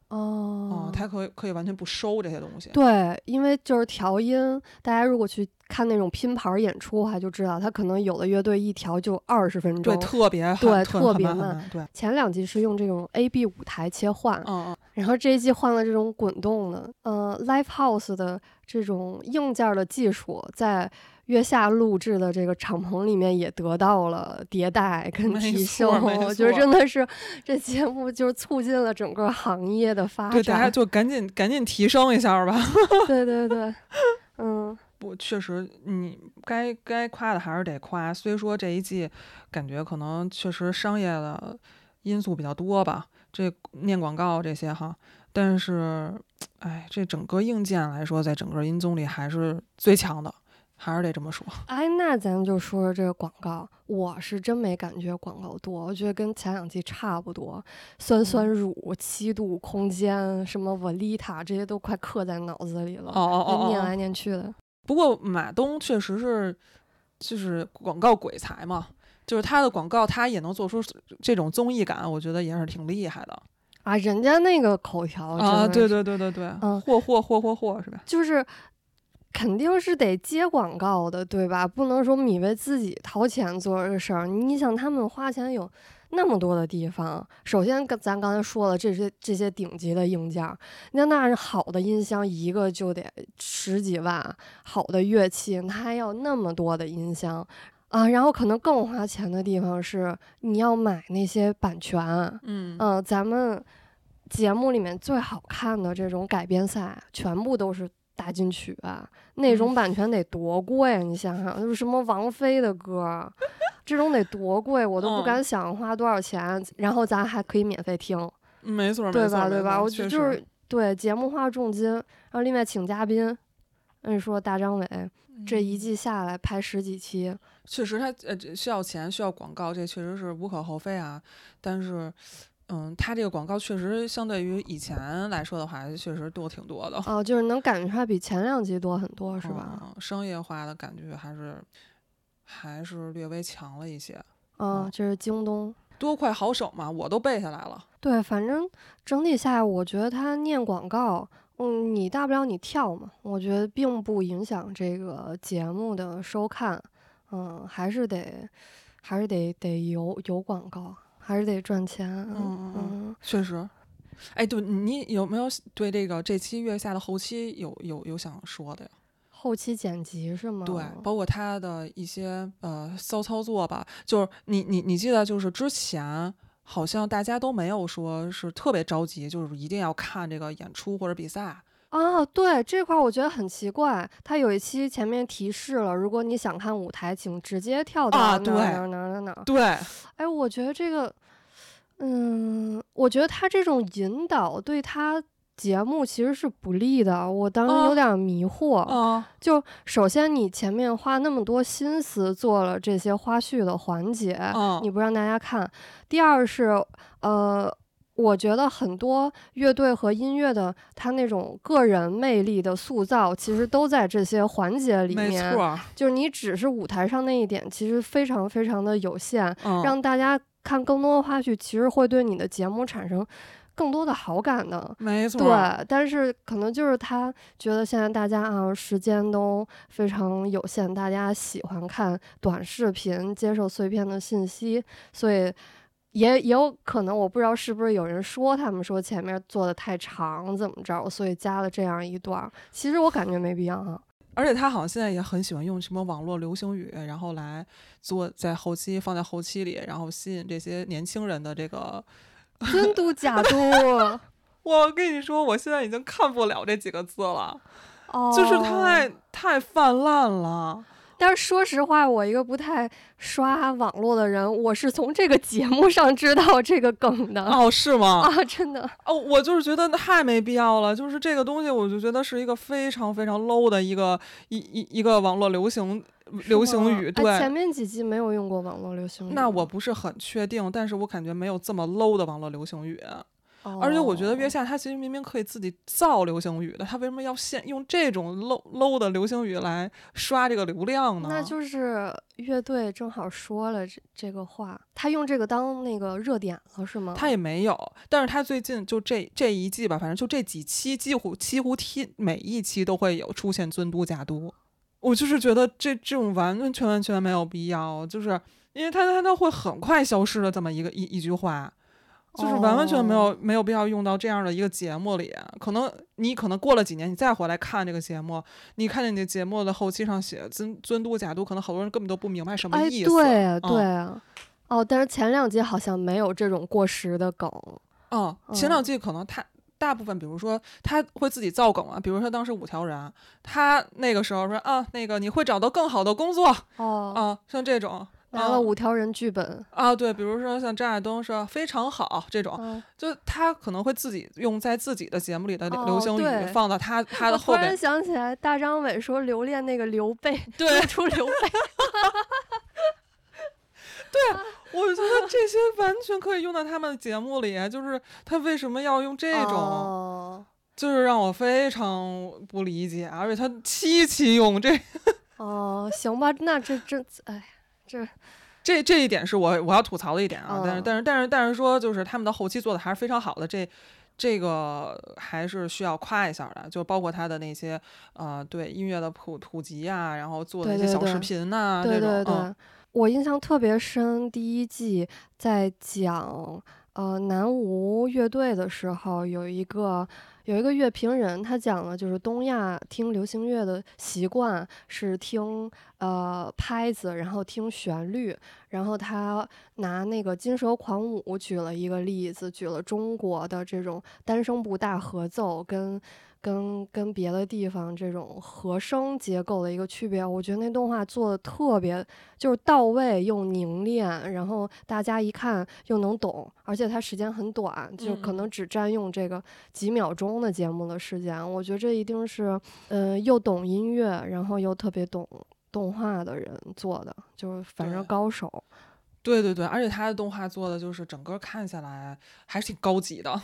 Speaker 1: 哦
Speaker 2: 哦，它可以可以完全不收这些东西。
Speaker 1: 对，因为就是调音，大家如果去看那种拼盘儿演出的话，就知道他可能有的乐队一调就二十分钟。
Speaker 2: 对，特别
Speaker 1: 对
Speaker 2: 特
Speaker 1: 别慢。
Speaker 2: 对，
Speaker 1: 前两季是用这种 A B 舞台切换，
Speaker 2: 嗯嗯，
Speaker 1: 然后这一季换了这种滚动的，呃，Live House 的这种硬件儿的技术，在月下录制的这个敞篷里面也得到了迭代跟提升。我觉得真的是这节目就是促进了整个行业的发展
Speaker 2: 对，大家。就赶紧赶紧提升一下吧。
Speaker 1: 对对对，嗯。
Speaker 2: 不，确实，你该该夸的还是得夸。虽说这一季感觉可能确实商业的因素比较多吧，这念广告这些哈，但是，哎，这整个硬件来说，在整个音综里还是最强的，还是得这么说。
Speaker 1: 哎，那咱就说说这个广告，我是真没感觉广告多，我觉得跟前两季差不多，酸酸乳、七度空间、什么沃丽塔这些都快刻在脑子里了，
Speaker 2: 哦哦哦哦
Speaker 1: 念来念去的。
Speaker 2: 不过马东确实是，就是广告鬼才嘛，就是他的广告他也能做出这种综艺感，我觉得也是挺厉害的
Speaker 1: 啊，人家那个口条
Speaker 2: 啊！对对对对对，
Speaker 1: 嗯
Speaker 2: 嚯嚯嚯嚯嚯是吧？
Speaker 1: 就是肯定是得接广告的，对吧？不能说米未自己掏钱做这个事儿。你想，他们花钱有那么多的地方，首先跟咱刚才说了，这些这些顶级的硬件儿，那那是好的音箱一个就得十几万，好的乐器它还要那么多的音箱。啊，然后可能更花钱的地方是你要买那些版权，
Speaker 2: 嗯
Speaker 1: 嗯，咱们节目里面最好看的这种改编赛，全部都是大金曲啊，那种版权得多贵啊！你想想，就是什么王菲的歌儿，这种得多贵，我都不
Speaker 2: 嗯
Speaker 1: 敢想花多少钱，然后咱还可以免费听，
Speaker 2: 没错没错
Speaker 1: 对吧？对吧？我觉得就是对节目花重金，然后另外请嘉宾，那你说大张伟这一季下来拍十几期，
Speaker 2: 确实他呃这需要钱需要广告，这确实是无可厚非啊。但是，嗯，它这个广告确实相对于以前来说的话，确实多挺多的，
Speaker 1: 哦，就是能感觉出来比前两集多很多，是吧？
Speaker 2: 嗯商业化的感觉还是还是略微强了一些。
Speaker 1: 嗯，这是京东。
Speaker 2: 多快好省嘛，我都背下来了。
Speaker 1: 对，反正整体下来，我觉得他念广告，嗯，你大不了你跳嘛，我觉得并不影响这个节目的收看，嗯，还是得还是得得有有广告，还是得赚钱，
Speaker 2: 嗯确实。哎，对你有没有对这个这期月下的后期有有有想说的呀？
Speaker 1: 后期剪辑是吗？
Speaker 2: 对，包括他的一些呃骚操作吧，就是你你你记得，就是之前好像大家都没有说是特别着急，就是一定要看这个演出或者比赛。
Speaker 1: 啊，对这块儿我觉得很奇怪，他有一期前面提示了，如果你想看舞台，请直接跳到哪哪儿哪儿哪儿哪。
Speaker 2: 对，
Speaker 1: 哎，我觉得这个，嗯，我觉得他这种引导对他节目其实是不利的。我当时
Speaker 2: 啊
Speaker 1: 有点迷惑，
Speaker 2: 啊，
Speaker 1: 就首先你前面花那么多心思做了这些花絮的环节，
Speaker 2: 嗯
Speaker 1: 你不让大家看；第二是，呃。我觉得很多乐队和音乐的他那种个人魅力的塑造，其实都在这些环节里
Speaker 2: 没
Speaker 1: 面。
Speaker 2: 错，
Speaker 1: 就是你只是舞台上那一点，其实非常非常的有限。
Speaker 2: 嗯，
Speaker 1: 让大家看更多的花絮，其实会对你的节目产生更多的好感的。
Speaker 2: 没错，
Speaker 1: 对，但是可能就是他觉得现在大家啊时间都非常有限，大家喜欢看短视频，接受碎片的信息，所以也也有可能，我不知道是不是有人说他们说前面做的太长怎么着，所以加了这样一段儿。其实我感觉没必要啊。
Speaker 2: 而且他好像现在也很喜欢用什么网络流行语，然后来做在后期放在后期里，然后吸引这些年轻人的这个。
Speaker 1: 真嘟假嘟，
Speaker 2: 我跟你说，我现在已经看不了这几个字了，
Speaker 1: 哦，
Speaker 2: 就是太太泛滥了。
Speaker 1: 但是说实话，我一个不太刷网络的人，我是从这个节目上知道这个梗的、
Speaker 2: 哦，是吗？
Speaker 1: 啊，真的。
Speaker 2: 哦，我就是觉得太没必要了。就是这个东西，我就觉得是一个非常非常 low 的一个一一一个网络流行流行语。
Speaker 1: 哎
Speaker 2: 对，
Speaker 1: 前面几季没有用过网络流行语。
Speaker 2: 那我不是很确定，但是我感觉没有这么 low 的网络流行语。
Speaker 1: 哦，
Speaker 2: 而且我觉得月下他其实明明可以自己造流行语的，他为什么要现用这种 low low 的流行语来刷这个流量呢？
Speaker 1: 那就是乐队正好说了这这个话，他用这个当那个热点了，是吗？
Speaker 2: 他也没有，但是他最近就这这一季吧，反正就这几期，几乎几乎听每一期都会有出现尊嘟假嘟。我就是觉得这这种完完全完全没有必要，就是因为他他他会很快消失的这么一个一一句话，就是完完全没有、
Speaker 1: 哦
Speaker 2: 没有必要用到这样的一个节目里。可能你可能过了几年，你再回来看这个节目，你看见你的节目的后期上写尊尊嘟假嘟，可能好多人根本都不明白什么
Speaker 1: 哎，
Speaker 2: 意思。
Speaker 1: 对对啊。哦，但是前两季好像没有这种过时的梗。
Speaker 2: 嗯，前
Speaker 1: 嗯
Speaker 2: 两季可能他大部分，比如说他会自己造梗啊，比如说当时五条人，他那个时候说啊，那个你会找到更好的工作
Speaker 1: 哦，
Speaker 2: 啊，像这种，
Speaker 1: 拿了五条人剧本。
Speaker 2: 啊，对，比如说像张亚东说非常好这种，
Speaker 1: 嗯，
Speaker 2: 就他可能会自己用在自己的节目里的流行语放到他 他的
Speaker 1: 后边突然，想起来，大张伟说留恋那个刘备，
Speaker 2: 对
Speaker 1: 露出刘备。
Speaker 2: 对我觉得这些完全可以用到他们的节目里，就是他为什么要用这种，
Speaker 1: 哦
Speaker 2: 就是让我非常不理解，而且他七期用这
Speaker 1: 哦，行吧，那这这，哎，这
Speaker 2: 这这一点是我我要吐槽的一点啊，但是
Speaker 1: 嗯
Speaker 2: 但是但是但是说就是他们的后期做的还是非常好的，这这个还是需要夸一下的，就包括他的那些呃对音乐的普普及啊，然后做的一些小视
Speaker 1: 对对对
Speaker 2: 频呐、
Speaker 1: 对
Speaker 2: 这种
Speaker 1: 对对，
Speaker 2: 嗯
Speaker 1: 我印象特别深。第一季在讲呃南无乐队的时候，有一个有一个乐评人，他讲了就是东亚听流行乐的习惯是听呃拍子，然后听旋律，然后他拿那个金蛇狂舞举了一个例子，举了中国的这种单声部大合奏跟。跟跟别的地方这种和声结构的一个区别，我觉得那动画做的特别就是到位又凝练，然后大家一看又能懂，而且它时间很短，就可
Speaker 2: 嗯
Speaker 1: 能只占用这个几秒钟的节目的时间。我觉得这一定是，嗯、又懂音乐，然后又特别懂动画的人做的，就是反正高手。
Speaker 2: 对对对，而且他的动画做的就是整个看下来还是挺高级的，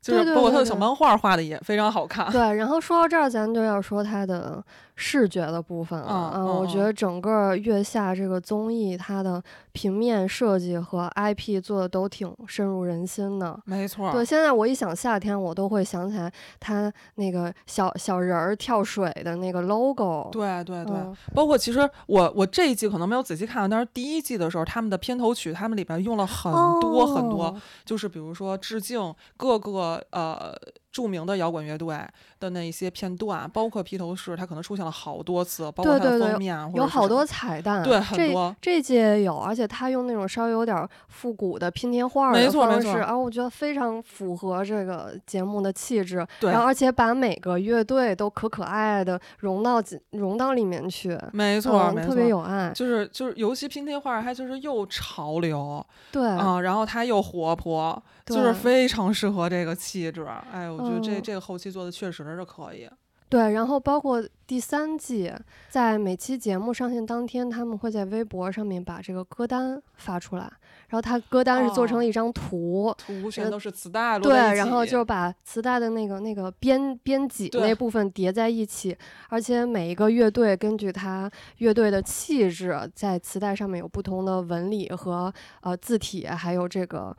Speaker 2: 就是包括他的小漫画画的也非常好看。
Speaker 1: 对，然后说到这儿，咱就要说他的视觉的部分了。
Speaker 2: 嗯
Speaker 1: 嗯，我觉
Speaker 2: 嗯
Speaker 1: 得整个月下这个综艺，它的平面设计和 IP 做的都挺深入人心的。
Speaker 2: 没错，
Speaker 1: 对，现在我一想夏天，我都会想起来他那个小小人儿跳水的那个 logo。
Speaker 2: 对对对，
Speaker 1: 嗯
Speaker 2: 包括其实我我这一季可能没有仔细看，但是第一季的时候，他们的片头曲，他们里边用了很多很多，
Speaker 1: 哦
Speaker 2: 就是比如说致敬各个呃著名的摇滚乐队的那一些片段，包括披头士，它可能出现了好多次，包括封面
Speaker 1: 有好多彩蛋，
Speaker 2: 对很
Speaker 1: 这
Speaker 2: 多
Speaker 1: 这届也有，而且他用那种稍微有点复古的拼贴画
Speaker 2: 没
Speaker 1: 的方式，
Speaker 2: 错没错
Speaker 1: 啊，我觉得非常符合这个节目的气质。
Speaker 2: 对
Speaker 1: 然后而且把每个乐队都可可爱爱的融到进融到里面去，
Speaker 2: 没错、
Speaker 1: 嗯，
Speaker 2: 没
Speaker 1: 特别
Speaker 2: 错。
Speaker 1: 有爱。
Speaker 2: 就是就是，尤其拼贴画，它就是又潮流
Speaker 1: 对，
Speaker 2: 啊、然后它又活泼，就是非常适合这个气质。哎，我觉得这、
Speaker 1: 嗯
Speaker 2: 这个后期做的确实是可以。
Speaker 1: 对，然后包括第三季，在每期节目上线当天，他们会在微博上面把这个歌单发出来，然后他歌单是做成
Speaker 2: 哦
Speaker 1: 了一张图，
Speaker 2: 图全都是磁带摞
Speaker 1: 对，然后
Speaker 2: 起
Speaker 1: 就把磁带的那个那个编编辑那部分叠在一起，而且每一个乐队根据他乐队的气质，在磁带上面有不同的纹理和呃字体，还有这个。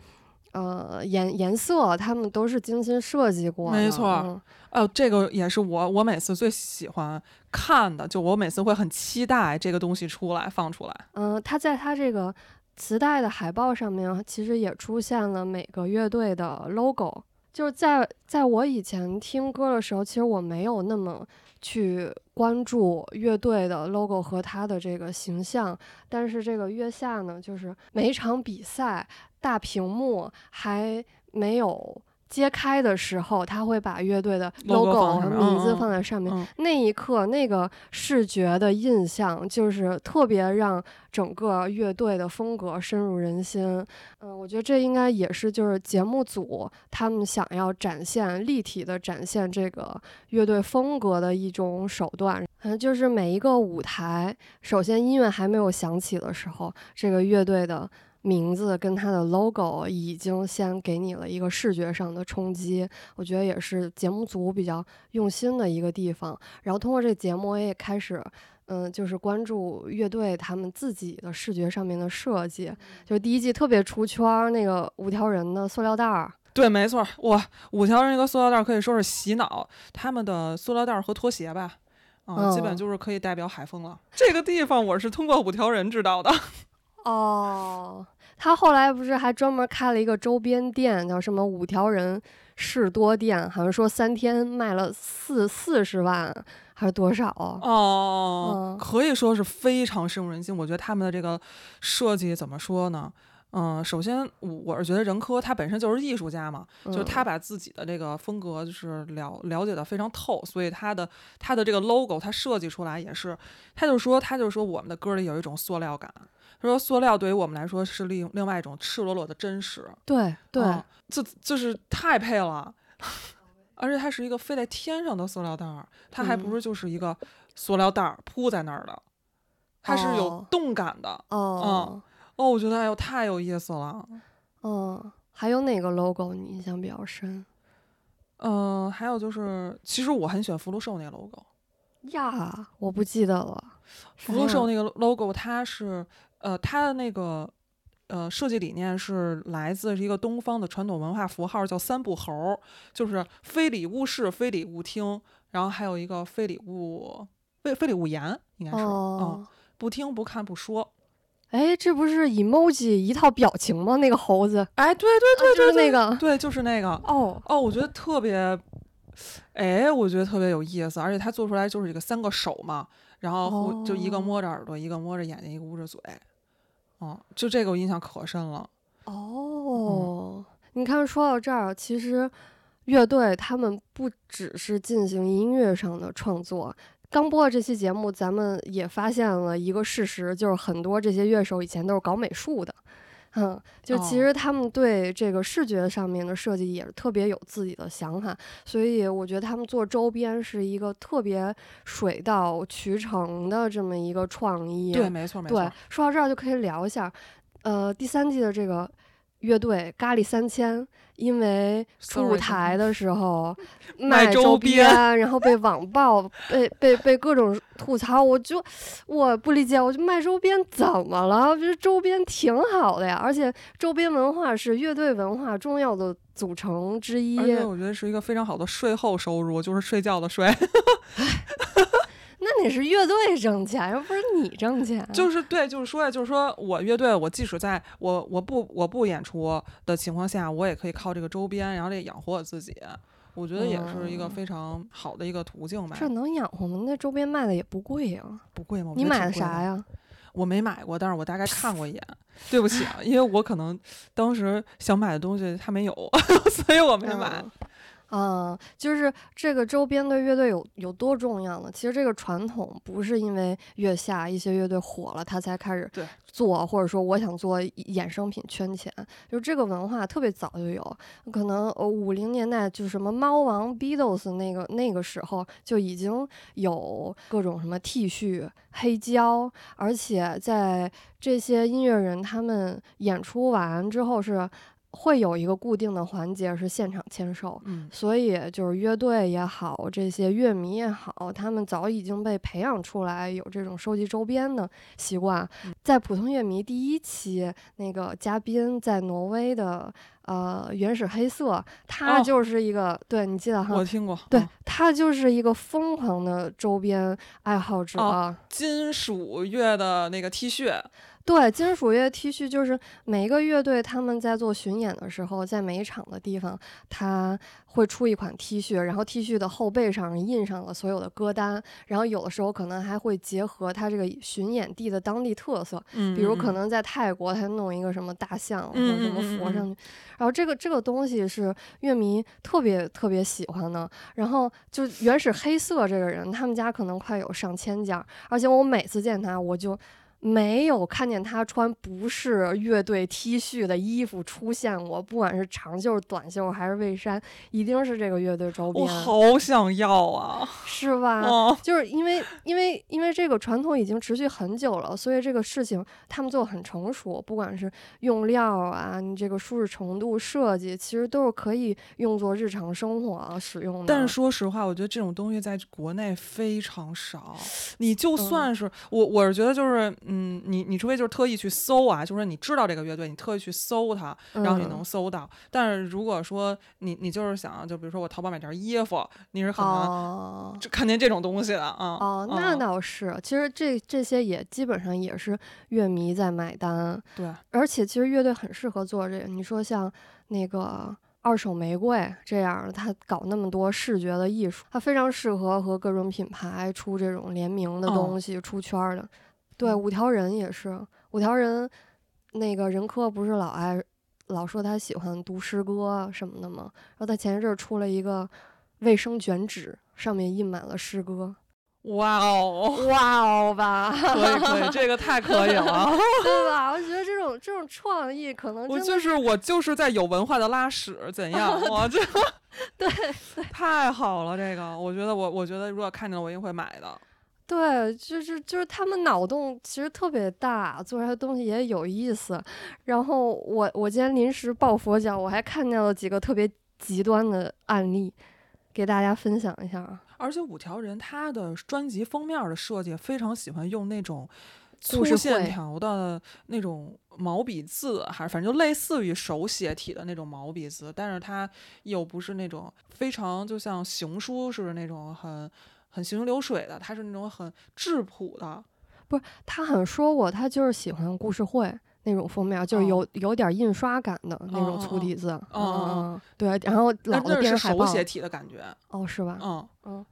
Speaker 1: 呃，颜颜色他们都是精心设计过的，
Speaker 2: 没错
Speaker 1: 嗯
Speaker 2: 哦，这个也是我我每次最喜欢看的，就我每次会很期待这个东西出来放出来。
Speaker 1: 嗯，它在它这个磁带的海报上面，其实也出现了每个乐队的 logo。就是在在我以前听歌的时候，其实我没有那么去关注乐队的 logo 和它的这个形象，但是这个月下呢，就是每一场比赛大屏幕还没有。揭开的时候，他会把乐队的
Speaker 2: logo
Speaker 1: 和名字放在上面。
Speaker 2: 嗯
Speaker 1: 那一刻，那个视觉的印象就是特别让整个乐队的风格深入人心。嗯，我觉得这应该也是就是节目组他们想要展现立体的展现这个乐队风格的一种手段。嗯，就是每一个舞台，首先音乐还没有响起的时候，这个乐队的。名字跟它的 logo 已经先给你了一个视觉上的冲击，我觉得也是节目组比较用心的一个地方。然后通过这个节目，我也开始，嗯，就是关注乐队他们自己的视觉上面的设计。就是第一季特别出圈儿，那个五条人的塑料袋儿，
Speaker 2: 对，没错，哇，五条人一个塑料袋儿可以说是洗脑，他们的塑料袋儿和拖鞋吧。啊、基本
Speaker 1: 嗯
Speaker 2: 就是可以代表海风了。这个地方我是通过五条人知道的。
Speaker 1: 哦，他后来不是还专门开了一个周边店，叫什么五条人士多店，好像说三天卖了四四十万还是多少？
Speaker 2: 哦，
Speaker 1: 嗯
Speaker 2: 可以说是非常深入人心。我觉得他们的这个设计怎么说呢？嗯，首先我我是觉得任科他本身就是艺术家嘛，就是他
Speaker 1: 嗯
Speaker 2: 把自己的这个风格就是了了解的非常透，所以他的他的这个 logo 他设计出来也是，他就说他就说我们的歌里有一种塑料感，他说塑料对于我们来说是另另外一种赤裸裸的真实。
Speaker 1: 对对，
Speaker 2: 嗯这就是太配了，而且它是一个飞在天上的塑料袋儿，它还
Speaker 1: 嗯
Speaker 2: 不是就是一个塑料袋儿铺在那儿的，它是有
Speaker 1: 哦
Speaker 2: 动感的。
Speaker 1: 哦，
Speaker 2: 哦，我觉得哎呦太有意思了。
Speaker 1: 嗯，还有哪个 logo 你印象比较深
Speaker 2: 嗯、还有就是，其实我很喜欢福禄寿那个 logo。
Speaker 1: 呀？我不记得了。
Speaker 2: 福禄寿那个 logo，它是呃，它的那个呃设计理念是来自一个东方的传统文化符号，叫三不猴儿，就是非礼勿视、非礼勿听，然后还有一个非礼勿非非礼勿言，应该是，嗯，
Speaker 1: 哦，
Speaker 2: 不听、不看、不说。
Speaker 1: 哎，这不是 emoji 一套表情吗？那个猴子，
Speaker 2: 哎，对对对
Speaker 1: 就是
Speaker 2: 对
Speaker 1: 那个
Speaker 2: 对，就是那个。
Speaker 1: 哦，
Speaker 2: 哦，我觉得特别，哎，我觉得特别有意思，而且它做出来就是一个三个手嘛，然后就一个
Speaker 1: 哦
Speaker 2: 摸着耳朵，一个摸着眼睛，一个捂着嘴，哦，就这个我印象可深了。
Speaker 1: 哦，你看，说到这儿，其实乐队他们不只是进行音乐上的创作。刚播的这期节目，咱们也发现了一个事实，就是很多这些乐手以前都是搞美术的，嗯，就其
Speaker 2: 哦
Speaker 1: 实他们对这个视觉上面的设计也是特别有自己的想法，所以我觉得他们做周边是一个特别水到渠成的这么一个创意。
Speaker 2: 对，没错没
Speaker 1: 对
Speaker 2: 错。，
Speaker 1: 说到这儿就可以聊一下，呃，第三季的这个乐队咖喱三千，因为出舞台的时候
Speaker 2: 卖周边
Speaker 1: 然后被网暴，被被被各种吐槽，我就我不理解，我就卖周边怎么了？这周边挺好的呀，而且周边文化是乐队文化重要的组成之一
Speaker 2: 而。且我觉得是一个非常好的税后收入，就是睡觉的睡，
Speaker 1: 那你是乐队挣钱，又不是你挣钱。
Speaker 2: 就是对，就是说呀，就是说我乐队，我即使在我我不我不演出的情况下，我也可以靠这个周边，然后这养活我自己。我觉得也是一个
Speaker 1: 嗯
Speaker 2: 非常好的一个途径吧。
Speaker 1: 这能养活吗？那周边卖的也不贵呀。
Speaker 2: 不贵吗？我
Speaker 1: 你买的啥？呀？
Speaker 2: 我没买过，但是我大概 看过一眼。对不起啊，因为我可能当时想买的东西他没有，所以我没买。
Speaker 1: 嗯啊、就是这个周边对乐队有有多重要呢？其实这个传统不是因为月下一些乐队火了，他才开始
Speaker 4: 做，或者说我想做衍生品圈钱，就这个文化特别早就有，可能呃五零年代就什么猫王 Beatles 那个那个时候就已经有各种什么 T 恤、黑胶，而且在这些音乐人他们演出完之后是会有一个固定的环节是现场签售，
Speaker 2: 嗯，
Speaker 1: 所以就是乐队也好，这些乐迷也好，他们早已经被培养出来有这种收集周边的习惯。
Speaker 2: 嗯
Speaker 1: 在普通乐迷第一期，那个嘉宾在挪威的呃原始黑色，他
Speaker 2: 哦
Speaker 1: 就是一个、对你记得哈
Speaker 2: 我？听过。
Speaker 1: 对
Speaker 2: 嗯
Speaker 1: 他就是一个疯狂的周边爱好者。
Speaker 2: 哦金属乐的那个 T 恤，
Speaker 1: 对，金属乐 T 恤就是每一个乐队他们在做巡演的时候，在每一场的地方，他会出一款 T 恤，然后 T 恤的后背上印上了所有的歌单，然后有的时候可能还会结合他这个巡演地的当地特色，
Speaker 2: 嗯，
Speaker 1: 比如
Speaker 2: 嗯
Speaker 1: 可能在泰国他弄一个什么大象或者
Speaker 2: 嗯
Speaker 1: 什么佛上去，然后这个这个东西是乐迷特别特别喜欢的。然后就原始黑色这个人，他们家可能快有上千件儿，而且我每次见他，我就。没有看见他穿不是乐队 T 恤的衣服出现过，不管是长袖、短袖还是卫衫，一定是这个乐队周
Speaker 2: 我，好想要啊！
Speaker 1: 是吧？
Speaker 2: 哦，
Speaker 1: 就是因为因为因为这个传统已经持续很久了，所以这个事情他们做得很成熟，不管是用料啊，你这个舒适程度、设计，其实都是可以用作日常生活啊使用的。
Speaker 2: 但是说实话，我觉得这种东西在国内非常少。你就
Speaker 1: 嗯
Speaker 2: 算是、我，我是觉得就是，嗯，你你除非就是特意去搜啊，就是说你知道这个乐队，你特意去搜它，然后你能
Speaker 1: 嗯
Speaker 2: 搜到。但是如果说你你就是想，就比如说我淘宝买件衣服，你是很难
Speaker 1: 哦
Speaker 2: 就看见这种东西的啊。
Speaker 1: 哦，那
Speaker 2: 嗯
Speaker 1: 倒是，其实这这些也基本上也是乐迷在买单，
Speaker 2: 对，
Speaker 1: 而且其实乐队很适合做这个。你说像那个二手玫瑰这样的，他搞那么多视觉的艺术，他非常适合和各种品牌出这种联名的
Speaker 2: 哦
Speaker 1: 东西、出圈儿的。对，
Speaker 2: 嗯
Speaker 1: 五条人也是，五条人那个任科不是老爱老说他喜欢读诗歌什么的吗？然后他前一阵儿出了一个卫生卷纸，上面印满了诗歌。
Speaker 2: 哇哦，
Speaker 1: 哇哦吧，
Speaker 2: 可以可以，这个太可以了。
Speaker 1: 对吧？我觉得这种这种创意可能
Speaker 2: 我就是我就是在有文化的拉屎，怎样？我这
Speaker 1: 对
Speaker 2: 太好了，这个我觉得我我觉得如果看见了，我一定会买的。
Speaker 1: 对，就是就是他们脑洞其实特别大，做出来的东西也有意思。然后我我今天临时抱佛脚，我还看见了几个特别极端的案例，给大家分享一下啊。
Speaker 2: 而且五条人他的专辑封面的设计非常喜欢用那种粗线条的那种毛笔字，还是反正就类似于手写体的那种毛笔字，但是它又不是那种非常就像行书似的那种很很行云流水的，他是那种很质朴的。
Speaker 1: 不是他很说过，他就是喜欢故事会那种封面，就是有、有点印刷感的那种粗体字。
Speaker 2: 哦嗯
Speaker 1: 嗯，对。然后老的电视海报，
Speaker 2: 写体的感觉，
Speaker 1: 哦，是吧？
Speaker 2: 嗯，
Speaker 1: 嗯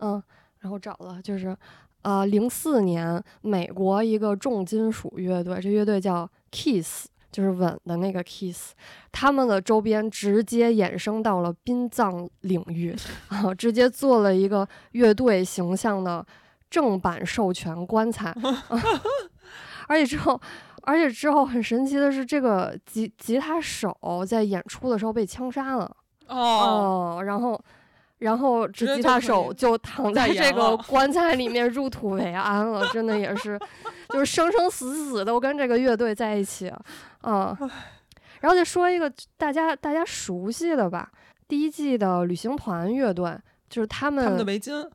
Speaker 1: 嗯，然后找了就是，呃，零四年美国一个重金属乐队，这乐队叫 Kiss，就是吻的那个 Kiss，他们的周边直接衍生到了殡葬领域啊，直接做了一个乐队形象的正版授权棺材，而且之后。而且之后很神奇的是，这个吉吉他手在演出的时候被枪杀了。
Speaker 2: 哦，
Speaker 1: 然后，然后这吉他手就躺在这个 棺材里面入土为安了，真的也是，就是生生死死都跟这个乐队在一起，嗯。然后再说一个大家大家熟悉的吧，第一季的旅行团乐队，就是他们
Speaker 2: 他们的围巾，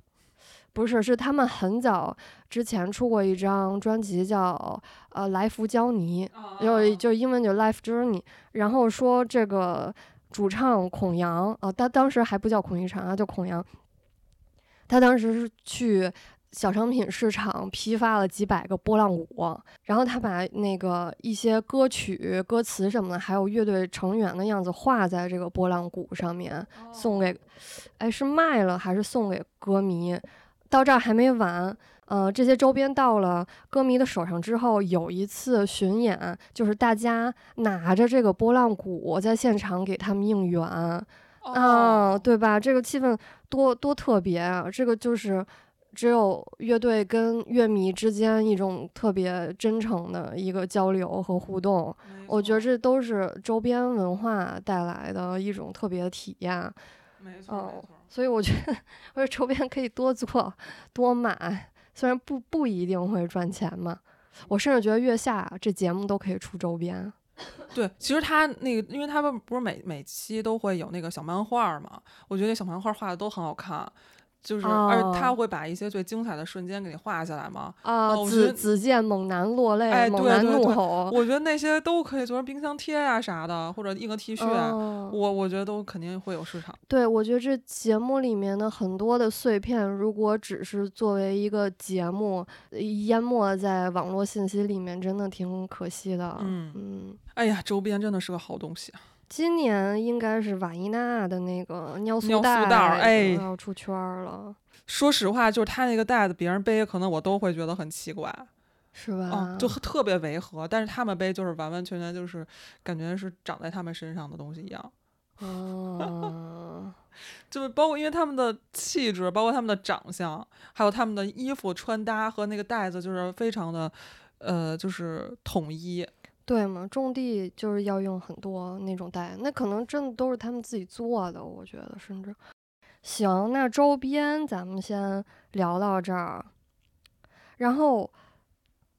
Speaker 1: 不是，是他们很早之前出过一张专辑叫呃《来福胶泥》，就就英文就 Life Journey，然后说这个主唱孔阳啊，他当时还不叫孔一禅啊，叫孔阳，他当时是去小商品市场批发了几百个拨浪鼓，然后他把那个一些歌曲歌词什么的，还有乐队成员的样子画在这个拨浪鼓上面，送给，哎是卖了还是送给歌迷？到这儿还没完，呃，这些周边到了歌迷的手上之后，有一次巡演，就是大家拿着这个拨浪鼓在现场给他们应援，啊，
Speaker 2: 哦，
Speaker 1: 对吧？这个气氛多多特别啊！这个就是只有乐队跟乐迷之间一种特别真诚的一个交流和互动。我觉得这都是周边文化带来的一种特别的体验。
Speaker 2: 没错，
Speaker 1: 哦
Speaker 2: 没错。
Speaker 1: 所以我觉得，我觉得周边可以多做多买，虽然不不一定会赚钱嘛。我甚至觉得月下这节目都可以出周边。
Speaker 2: 对，其实他那个，因为他们不是每每期都会有那个小漫画嘛，我觉得小漫画画的都很好看，就是、而且他
Speaker 1: 哦
Speaker 2: 会把一些最精彩的瞬间给你画下来嘛。
Speaker 1: 啊，子子健猛男落泪，
Speaker 2: 哎
Speaker 1: 猛男
Speaker 2: 对对对
Speaker 1: 怒吼。
Speaker 2: 我觉得那些都可以做成冰箱贴呀、啥的，或者印个 T 恤，
Speaker 1: 嗯
Speaker 2: 我我觉得都肯定会有市场。
Speaker 1: 对，我觉得这节目里面的很多的碎片，如果只是作为一个节目呃淹没在网络信息里面，真的挺可惜的。
Speaker 2: 嗯
Speaker 1: 嗯，
Speaker 2: 哎呀，周边真的是个好东西啊。
Speaker 1: 今年应该是瓦伊娜的那个尿素
Speaker 2: 尿素
Speaker 1: 袋要出圈儿了，
Speaker 2: 说实话，就是他那个袋子，别人背可能我都会觉得很奇怪，
Speaker 1: 是吧？
Speaker 2: 嗯，就特别违和。但是他们背就是完完全全就是感觉是长在他们身上的东西一样。
Speaker 1: 哦，
Speaker 2: 就是包括因为他们的气质，包括他们的长相，还有他们的衣服穿搭和那个袋子，就是非常的，呃，就是统一。
Speaker 1: 对嘛，种地就是要用很多那种袋，那可能真的都是他们自己做的，我觉得甚至。行，那周边咱们先聊到这儿，然后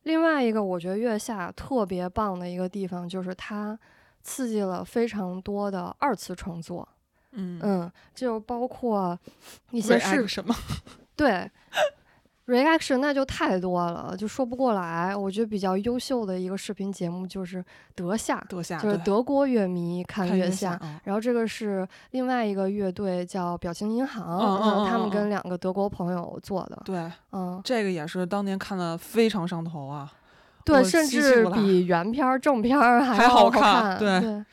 Speaker 1: 另外一个我觉得月下特别棒的一个地方就是它刺激了非常多的二次创作，
Speaker 2: 嗯，
Speaker 1: 嗯，就包括一些是
Speaker 2: 什么？
Speaker 1: 对，reaction 那就太多了，就说不过来。我觉得比较优秀的一个视频节目就是德夏，
Speaker 2: 德夏
Speaker 1: 就是德国乐迷看
Speaker 2: 看月
Speaker 1: 月下。
Speaker 2: 嗯
Speaker 1: 然后这个是另外一个乐队叫表情银行，
Speaker 2: 嗯嗯嗯
Speaker 1: 他们
Speaker 2: 嗯
Speaker 1: 跟两个德国朋友做的，
Speaker 2: 对，
Speaker 1: 嗯，
Speaker 2: 这个也是当年看的非常上头啊。
Speaker 1: 对，甚至比原片儿正片儿
Speaker 2: 还
Speaker 1: 要好
Speaker 2: 看对
Speaker 1: 对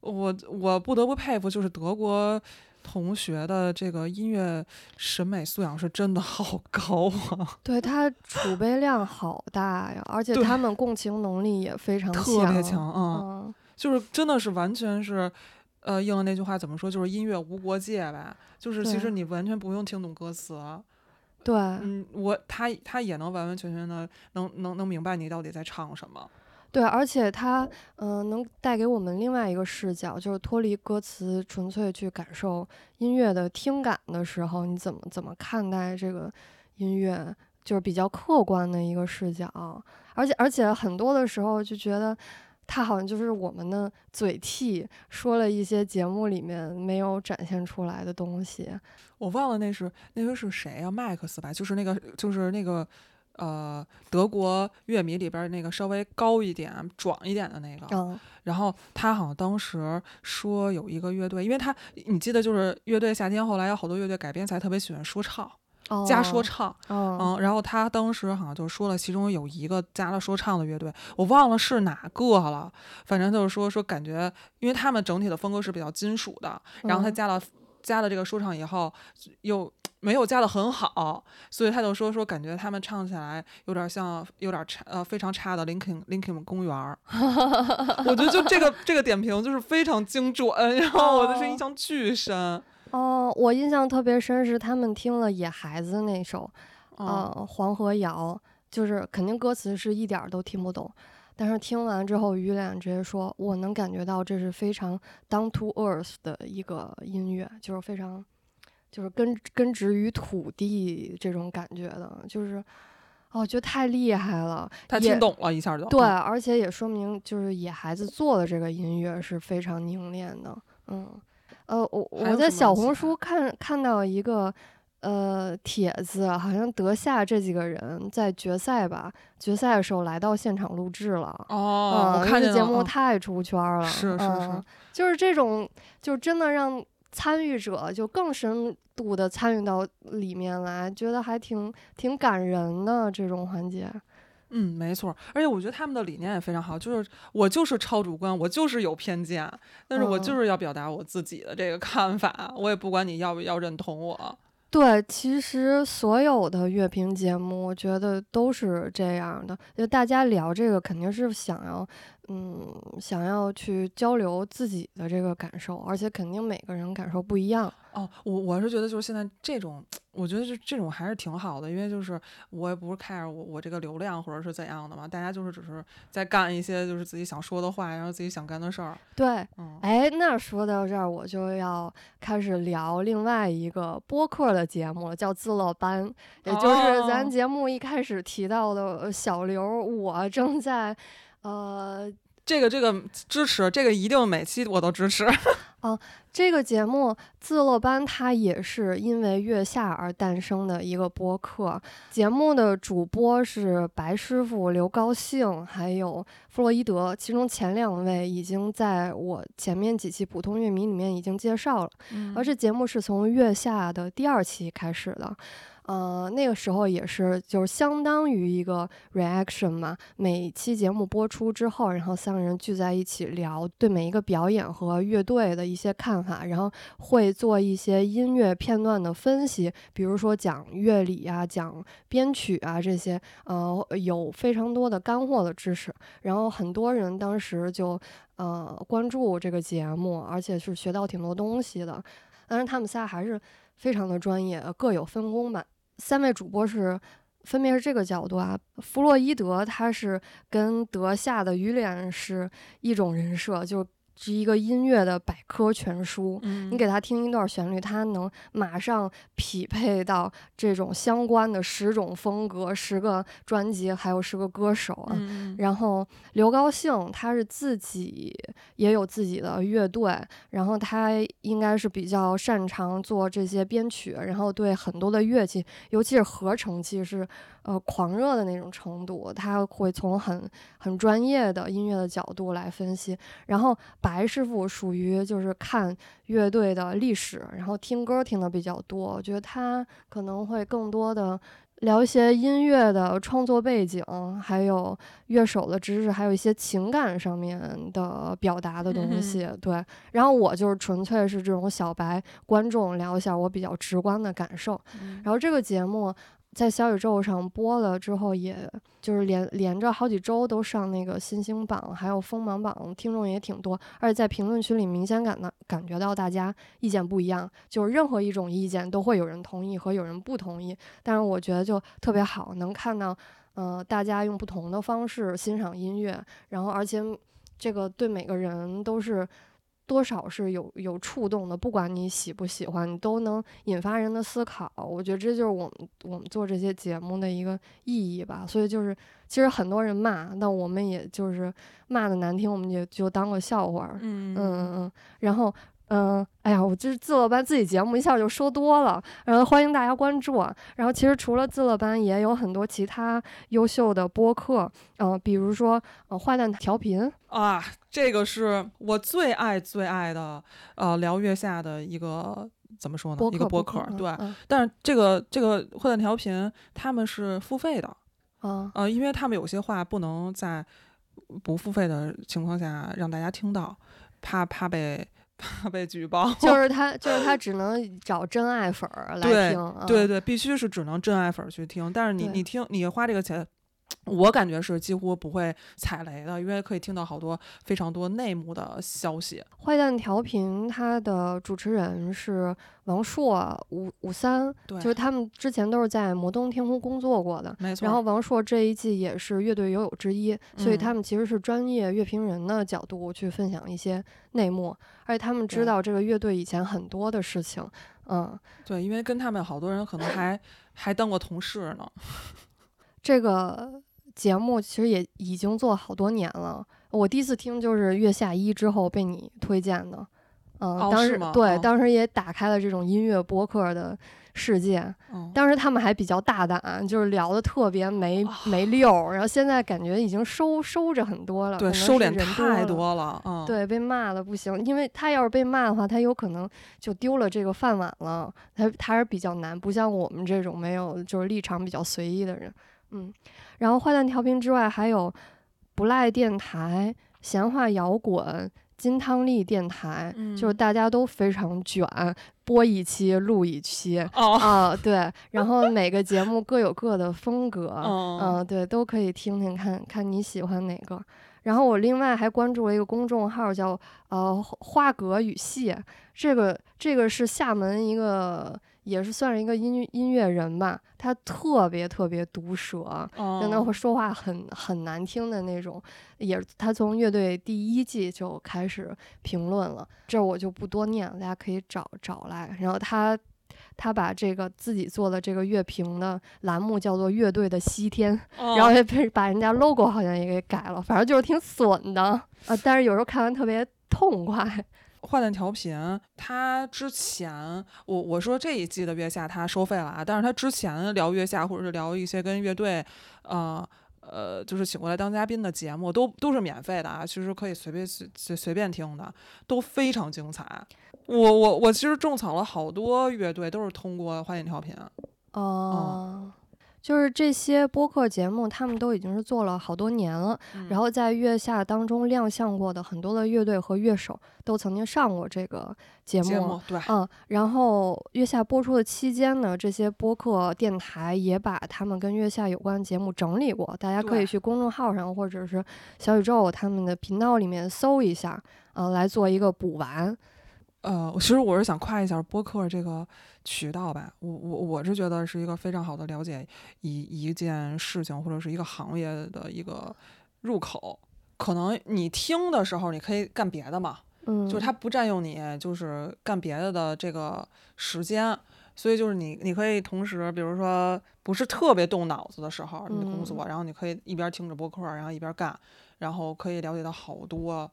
Speaker 2: 我我不得不佩服，就是德国同学的这个音乐审美素养是真的好高啊，
Speaker 1: 对，他储备量好大呀，而且他们共情能力也非常
Speaker 2: 特别强啊、
Speaker 1: 嗯，
Speaker 2: 就是真的是完全是。呃，应了那句话怎么说？就是音乐无国界吧。就是其实你完全不用听懂歌词，
Speaker 1: 对，
Speaker 2: 嗯，我他他也能完完全全的能能能明白你到底在唱什么。
Speaker 1: 对，而且它嗯、能带给我们另外一个视角，就是脱离歌词，纯粹去感受音乐的听感的时候，你怎么怎么看待这个音乐，就是比较客观的一个视角。而且而且很多的时候就觉得。它好像就是我们的嘴替，说了一些节目里面没有展现出来的东西。
Speaker 2: 我忘了那是那个是谁啊？麦克斯吧，就是那个就是那个呃德国乐迷里边儿那个稍微高一点、壮一点的那个。
Speaker 1: 嗯
Speaker 2: 然后他好像当时说有一个乐队，因为他你记得就是乐队夏天后来有好多乐队改编才特别喜欢说唱，
Speaker 1: 哦，
Speaker 2: 加说唱。
Speaker 1: 嗯
Speaker 2: 嗯，然后他当时好像就说了，其中有一个加了说唱的乐队，我忘了是哪个了，反正就是说说感觉，因为他们整体的风格是比较金属的，然后他
Speaker 1: 嗯
Speaker 2: 加了、加了这个说唱以后，又没有加的很好，所以他就说说感觉他们唱起来有点像有点差呃非常差的 Linkin Linkin 公园儿，我觉得就这个这个点评就是非常精准，然后我的是印象巨深。
Speaker 1: 哦，我印象特别深是他们听了《野孩子》那首，
Speaker 2: 嗯
Speaker 1: 呃，黄河谣，就是肯定歌词是一点儿都听不懂，但是听完之后，于脸直接说，我能感觉到这是非常 down to earth 的一个音乐，就是非常，就是根根植于土地这种感觉的，就是，哦，觉得太厉害了。也
Speaker 2: 他听懂了一下就
Speaker 1: 对，
Speaker 2: 嗯
Speaker 1: 而且也说明就是野孩子做的这个音乐是非常凝练的。嗯，呃，我我在小红书看看到一个呃帖子，好像德夏这几个人在决赛吧，决赛的时候来到现场录制了。
Speaker 2: 哦，
Speaker 1: 嗯，
Speaker 2: 我看见了
Speaker 1: 那个节目
Speaker 2: 嗯
Speaker 1: 太出圈了，
Speaker 2: 是是
Speaker 1: 嗯
Speaker 2: 是
Speaker 1: 就是这种，就真的让参与者就更深度的参与到里面来，觉得还挺挺感人的这种环节。
Speaker 2: 嗯，没错，而且我觉得他们的理念也非常好，就是我就是超主观，我就是有偏见，但是我
Speaker 1: 嗯
Speaker 2: 就是要表达我自己的这个看法，我也不管你要不要认同我。
Speaker 1: 对，其实所有的乐评节目，我觉得都是这样的。就大家聊这个，肯定是想要，嗯，想要去交流自己的这个感受，而且肯定每个人感受不一样。
Speaker 2: 哦，我我是觉得就是现在这种，我觉得这这种还是挺好的，因为就是我也不是 care 我我这个流量或者是怎样的嘛，大家就是只是在干一些就是自己想说的话，然后自己想干的事儿。
Speaker 1: 对，
Speaker 2: 嗯，
Speaker 1: 哎，那说到这儿，我就要开始聊另外一个播客的节目了，叫自乐班，也就是咱
Speaker 2: 哦
Speaker 1: 节目一开始提到的呃小刘，我正在，呃，
Speaker 2: 这个这个支持，这个一定每期我都支持。
Speaker 1: 这个节目《自乐班》它也是因为月下而诞生的一个播客。节目的主播是白师傅、刘高兴，还有弗洛伊德。其中前两位已经在我前面几期普通乐迷里面已经介绍了。
Speaker 2: 嗯
Speaker 1: 而这节目是从月下的第二期开始的。呃，那个时候也是，就是相当于一个 reaction 嘛。每期节目播出之后，然后三个人聚在一起聊对每一个表演和乐队的一些看法，然后会做一些音乐片段的分析，比如说讲乐理啊、讲编曲啊这些，呃，有非常多的干货的知识。然后很多人当时就呃关注这个节目，而且是学到挺多东西的。但是，他们仨还是非常的专业，各有分工吧。三位主播是分别是这个角度啊，弗洛伊德他是跟德夏的于脸是一种人设，就一个音乐的百科全书。
Speaker 2: 嗯
Speaker 1: 你给他听一段旋律，他能马上匹配到这种相关的十种风格、十个专辑，还有十个歌手啊。
Speaker 2: 嗯
Speaker 1: 然后刘高兴他是自己也有自己的乐队，然后他应该是比较擅长做这些编曲，然后对很多的乐器，尤其是合成器是呃狂热的那种程度，他会从很很专业的音乐的角度来分析。然后白师傅属于就是看乐队的历史，然后听歌听的比较多，我觉得他可能会更多的。聊一些音乐的创作背景，还有乐手的知识，还有一些情感上面的表达的东西。对，然后我就是纯粹是这种小白观众，聊一下我比较直观的感受。
Speaker 2: 嗯
Speaker 1: 然后这个节目在小宇宙上播了之后，也就是连连着好几周都上那个新星榜，还有锋芒榜，听众也挺多。而且在评论区里明显感到感觉到大家意见不一样，就是任何一种意见都会有人同意和有人不同意。但是我觉得就特别好，能看到，呃，大家用不同的方式欣赏音乐，然后而且这个对每个人都是。多少是有有触动的，不管你喜不喜欢，你都能引发人的思考。我觉得这就是我们我们做这些节目的一个意义吧。所以就是，其实很多人骂，那我们也就是骂的难听，我们也就当个笑话。嗯嗯嗯，然后。嗯，哎呀，我就是自乐班自己节目，一下就说多了。然后欢迎大家关注啊。然后其实除了自乐班，也有很多其他优秀的播客，嗯，比如说呃坏蛋调频
Speaker 2: 啊，这个是我最爱最爱的，呃，聊月下的一个怎么说呢？一个播客，对。但是这个这个坏蛋调频他们是付费的，
Speaker 1: 啊
Speaker 2: 呃，因为他们有些话不能在不付费的情况下让大家听到，怕怕被。怕被举报，
Speaker 1: 就 是他，就是他只能找真爱粉儿来听，
Speaker 2: 对对，必须是只能真爱粉儿去听。但是你你听，你花这个钱。我感觉是几乎不会踩雷的，因为可以听到好多非常多内幕的消息。
Speaker 1: 坏蛋调频它的主持人是王朔、五五三，就是他们之前都是在摩登天空工作过的，
Speaker 2: 没错。
Speaker 1: 然后王朔这一季也是乐队友友之一，所以他们其实是专业乐评人的角度去分享一些内幕，而且他们知道这个乐队以前很多的事情。嗯，
Speaker 2: 对，因为跟他们好多人可能还 还当过同事呢。
Speaker 1: 这个。节目其实也已经做好多年了，我第一次听就是《月下一》之后被你推荐的，嗯，当时对，当时也打开了这种音乐播客的世界。当时他们还比较大胆，就是聊的特别没没溜儿，然后现在感觉已经收收着很多了，
Speaker 2: 对，收敛太
Speaker 1: 多
Speaker 2: 了，嗯，
Speaker 1: 对，被骂的不行，因为他要是被骂的话，他有可能就丢了这个饭碗了，他他是比较难，不像我们这种没有就是立场比较随意的人。嗯，然后坏蛋调频之外，还有不赖电台、闲话摇滚、金汤力电台，就是大家都非常卷，播一期录一期啊，对。然后每个节目各有各的风格，嗯，对，都可以听听看看你喜欢哪个。然后我另外还关注了一个公众号，叫呃花格与蟹，这个这个是厦门一个。也是算是一个音音乐人吧，他特别特别毒舌，真的会说话很很难听的那种。也他从乐队第一季就开始评论了，这我就不多念了，大家可以找找来。然后他他把这个自己做的这个乐评的栏目叫做“乐队的西天”，然后也被把人家 logo 好像也给改了，反正就是挺损的啊。但是有时候看完特别痛快。
Speaker 2: 坏蛋调频，他之前我我说这一季的月下他收费了啊，但是他之前聊月下或者是聊一些跟乐队，呃呃，就是请过来当嘉宾的节目，都都是免费的啊，其实可以随便随随随便听的，都非常精彩。我我我其实种草了好多乐队，都是通过坏蛋调频。
Speaker 1: 哦。就是这些播客节目，他们都已经是做了好多年了。然后在月下当中亮相过的很多的乐队和乐手，都曾经上过这个节
Speaker 2: 目。对，
Speaker 1: 嗯。然后月下播出的期间呢，这些播客电台也把他们跟月下有关的节目整理过，大家可以去公众号上或者是小宇宙他们的频道里面搜一下，呃，来做一个补完。
Speaker 2: 呃，其实我是想夸一下播客这个渠道吧，我我我是觉得是一个非常好的了解一一件事情或者是一个行业的一个入口。可能你听的时候你可以干别的嘛，
Speaker 1: 嗯，
Speaker 2: 就是它不占用你就是干别的的这个时间，所以就是你你可以同时，比如说不是特别动脑子的时候，你的工作，然后你可以一边听着播客，然后一边干，然后可以了解到好多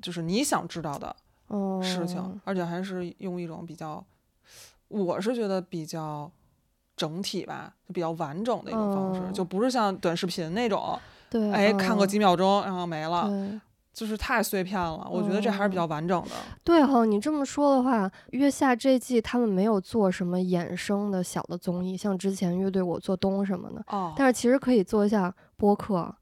Speaker 2: 就是你想知道的。事情，而且还是用一种比较，我是觉得比较整体吧，就比较完整的一种方式，就不是像短视频那种，
Speaker 1: 对，
Speaker 2: 哎，看个几秒钟然后没了，就是太碎片了。我觉得这还是比较完整的。
Speaker 1: 对哈，你这么说的话，月下这季他们没有做什么衍生的小的综艺，像之前乐队我做东什么的，哦，但是其实可以做一下播客。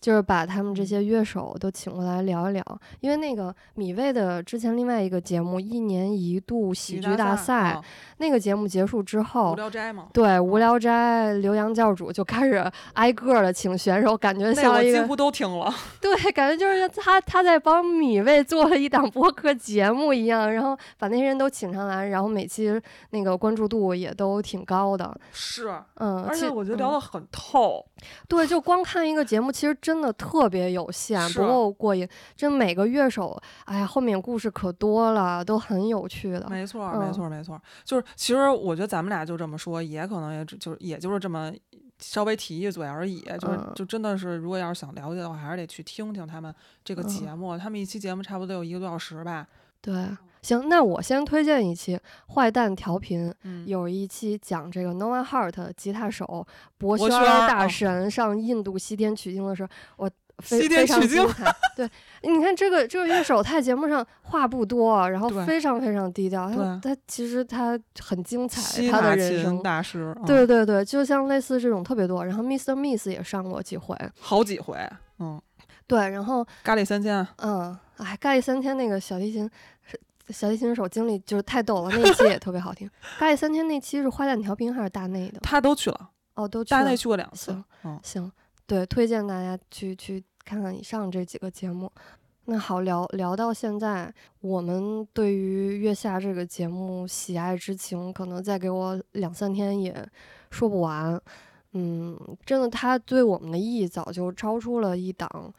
Speaker 1: 就是把他们这
Speaker 2: 嗯
Speaker 1: 些乐手都请过来聊一聊，因为那个米未的之前另外一个节目《一年一度喜剧大赛》
Speaker 2: 啊
Speaker 1: 那个节目结束之
Speaker 2: 无
Speaker 1: 后，
Speaker 2: 聊斋嘛，
Speaker 1: 对无聊斋刘洋教主就开始挨个的请选手，感觉像一个
Speaker 2: 几乎都听了。
Speaker 1: 对，感觉就是他他在帮米未做了一档播客节目一样，然后把那些人都请上来，然后每期那个关注度也都挺高的，
Speaker 2: 是，
Speaker 1: 嗯，
Speaker 2: 而且我觉得聊
Speaker 1: 嗯
Speaker 2: 得很透。
Speaker 1: 对，就光看一个节目，其实真的特别有限，不够过瘾。真每个乐手，哎呀，后面故事可多了，都很有趣的。
Speaker 2: 没错，
Speaker 1: 嗯
Speaker 2: 没错，没错。就是其实我觉得咱们俩就这么说，也可能也只就也就是这么稍微提一嘴而已。就是
Speaker 1: 嗯
Speaker 2: 就真的是，如果要是想了解的话，还是得去听听他们这个
Speaker 1: 嗯
Speaker 2: 节目。他们一期节目差不多有一个多小时吧。
Speaker 1: 对，行，那我先推荐一期《坏蛋调频》，
Speaker 2: 嗯，
Speaker 1: 有一期讲这个 Noah Hart 吉他手博轩大
Speaker 2: 哦
Speaker 1: 神上印度西天取经的时候，我。非
Speaker 2: 西天
Speaker 1: 非常
Speaker 2: 取经
Speaker 1: 精彩，对，你看这个这个乐手，他在节目上话不多，然后非常非常低调，他
Speaker 2: 对
Speaker 1: 他其实他很精彩，他的人生，
Speaker 2: 大师，嗯
Speaker 1: 对对对，就像类似这种特别多。然后 Mr. Miss 也上过几回，
Speaker 2: 好几回。嗯，
Speaker 1: 对，然后
Speaker 2: 咖喱三千，
Speaker 1: 嗯，哎，咖喱三千那个小提琴是小提琴手经历就是太逗了，那一期也特别好听。八月三千那期是花旦调频还是大内的？
Speaker 2: 他都去了，
Speaker 1: 哦，都去了
Speaker 2: 大内。去过两次
Speaker 1: 行。
Speaker 2: 嗯，
Speaker 1: 行，对，推荐大家去去看看以上这几个节目。那好，聊聊到现在，我们对于月下这个节目喜爱之情，可能再给我两三天也说不完。嗯，真的，它对我们的意义早就超出了一档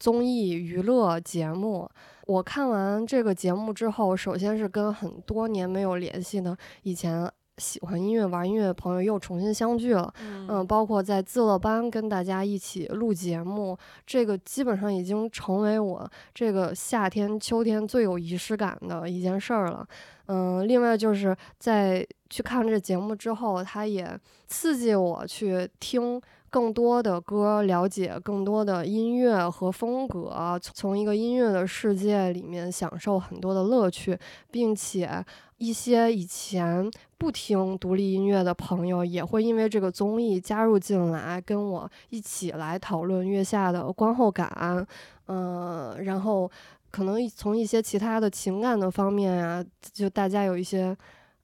Speaker 1: 综艺娱乐节目。我看完这个节目之后，首先是跟很多年没有联系的以前喜欢音乐、玩音乐的朋友又重新相聚了。嗯，包括在自乐班跟大家一起录节目，这个基本上已经成为我这个夏天、秋天最有仪式感的一件事儿了。嗯，另外就是在去看这节目之后，它也刺激我去听更多的歌，了解更多的音乐和风格，从一个音乐的世界里面享受很多的乐趣，并且一些以前不听独立音乐的朋友也会因为这个综艺加入进来，跟我一起来讨论月下的观后感，嗯、然后可能从一些其他的情感的方面啊，就大家有一些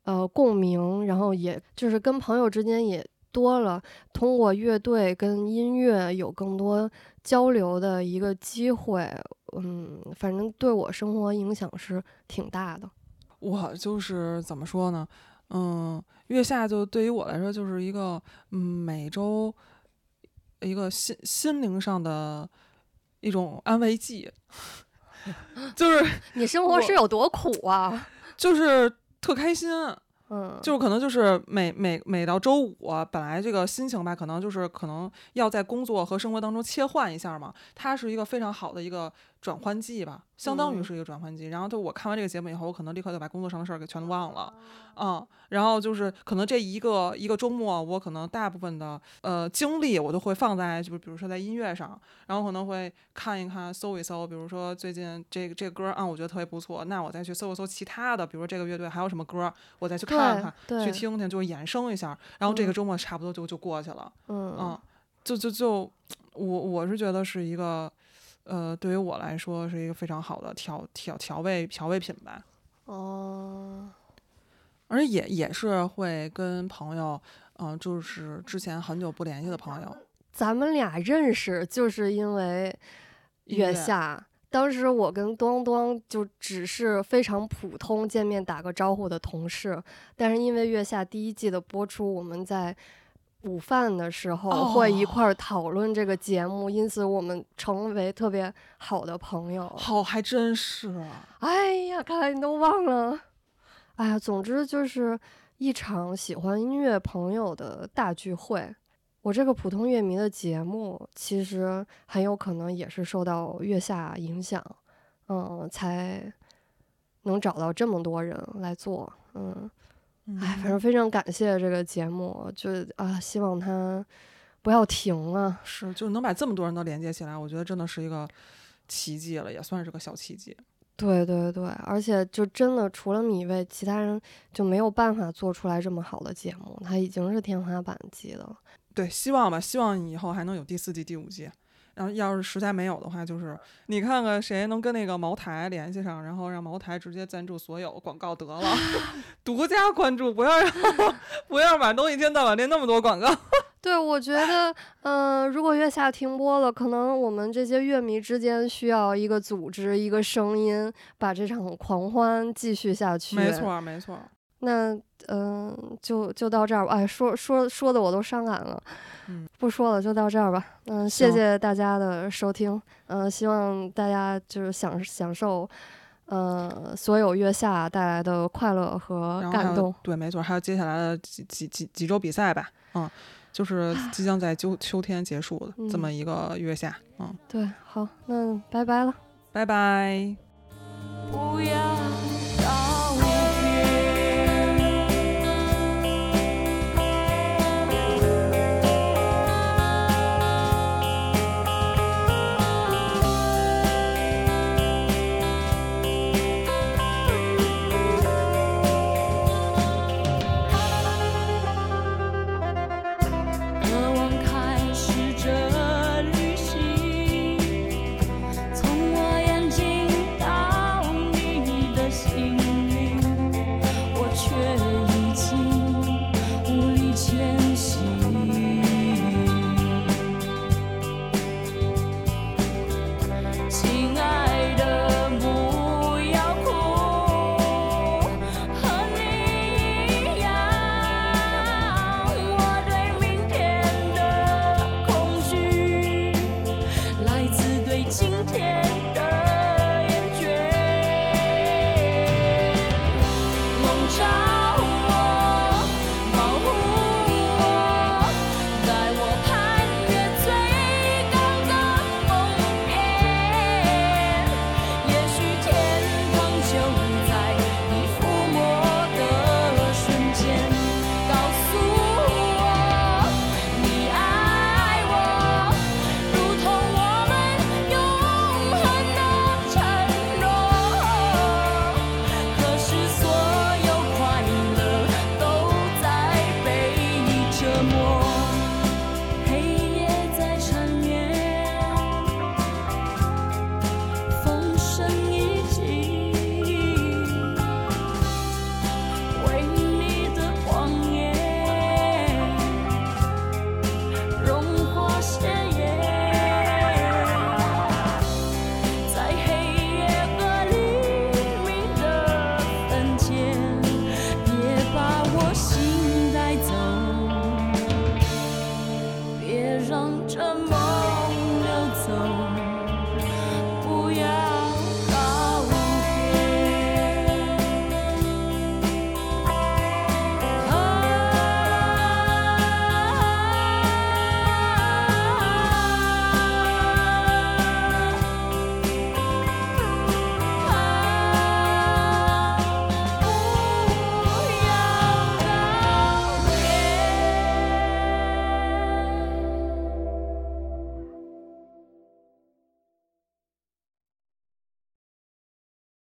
Speaker 1: 呃共鸣，然后也就是跟朋友之间也多了通过乐队跟音乐有更多交流的一个机会，嗯，反正对我生活影响是挺大的。
Speaker 2: 我就是怎么说呢？嗯，月下就对于我来说就是一个嗯每周一个心心灵上的一种安慰剂，就是
Speaker 1: 你生活是有多苦啊？
Speaker 2: 就是特开心，
Speaker 1: 嗯，
Speaker 2: 就是可能就是每每每到周五，本来这个心情吧，可能就是可能要在工作和生活当中切换一下嘛，它是一个非常好的一个转换季吧，相当于
Speaker 1: 嗯
Speaker 2: 是一个转换季。然后就我看完这个节目以后，我可能立刻就把工作上的事儿给全都忘了，嗯，然后就是可能这一个一个周末，我可能大部分的呃精力我都会放在就是比如说在音乐上，然后可能会看一看搜一搜，比如说最近这个这个歌啊，我觉得特别不错，那我再去搜一搜其他的，比如说这个乐队还有什么歌，我再去看看。去听听，就是衍生一下，然后这个
Speaker 1: 嗯
Speaker 2: 周末差不多就就过去了，
Speaker 1: 嗯
Speaker 2: 嗯，就就就我我是觉得是一个，呃，对于我来说是一个非常好的调调调味调味品吧，
Speaker 1: 哦，
Speaker 2: 而且也也是会跟朋友，嗯、就是之前很久不联系的朋友，
Speaker 1: 咱们俩认识就是因为月下。当时我跟端端就只是非常普通见面打个招呼的同事，但是因为月下第一季的播出，我们在午饭的时候会一块儿讨论这个节目，因此我们成为特别好的朋友。
Speaker 2: 好还真是啊，
Speaker 1: 哎呀，看来你都忘了。哎呀，总之就是一场喜欢音乐朋友的大聚会。我这个普通乐迷的节目，其实很有可能也是受到月下影响，嗯，才能找到这么多人来做，嗯，哎，反正非常感谢这个节目，就啊，希望它不要停啊。
Speaker 2: 是就是能把这么多人都连接起来，我觉得真的是一个奇迹了，也算是个小奇迹。
Speaker 1: 对对对，而且就真的除了米未，其他人就没有办法做出来这么好的节目，它已经是天花板级的了。
Speaker 2: 对，希望吧，希望以后还能有第四季、第五季。然后要是实在没有的话，就是 你看看谁能跟那个茅台联系上，然后让茅台直接赞助所有广告得了，独家关注，不要让不要马东一天到晚练那么多广告。
Speaker 1: 对，我觉得，嗯、如果月下停播了，可能我们这些乐迷之间需要一个组织，一个声音，把这场狂欢继续下去。
Speaker 2: 没错，没错。
Speaker 1: 那嗯、就就到这儿吧。哎，说说说的我都伤感了。
Speaker 2: 嗯，
Speaker 1: 不说了，就到这儿吧。嗯、谢谢大家的收听。嗯、希望大家就是享享受，呃，所有月下带来的快乐和感动。
Speaker 2: 对，没错，还有接下来的几几几几周比赛吧，嗯，就是即将在秋秋天结束的这
Speaker 1: 嗯
Speaker 2: 么一个月下，嗯，
Speaker 1: 对，好，那拜拜了。
Speaker 2: 拜拜。
Speaker 5: 不要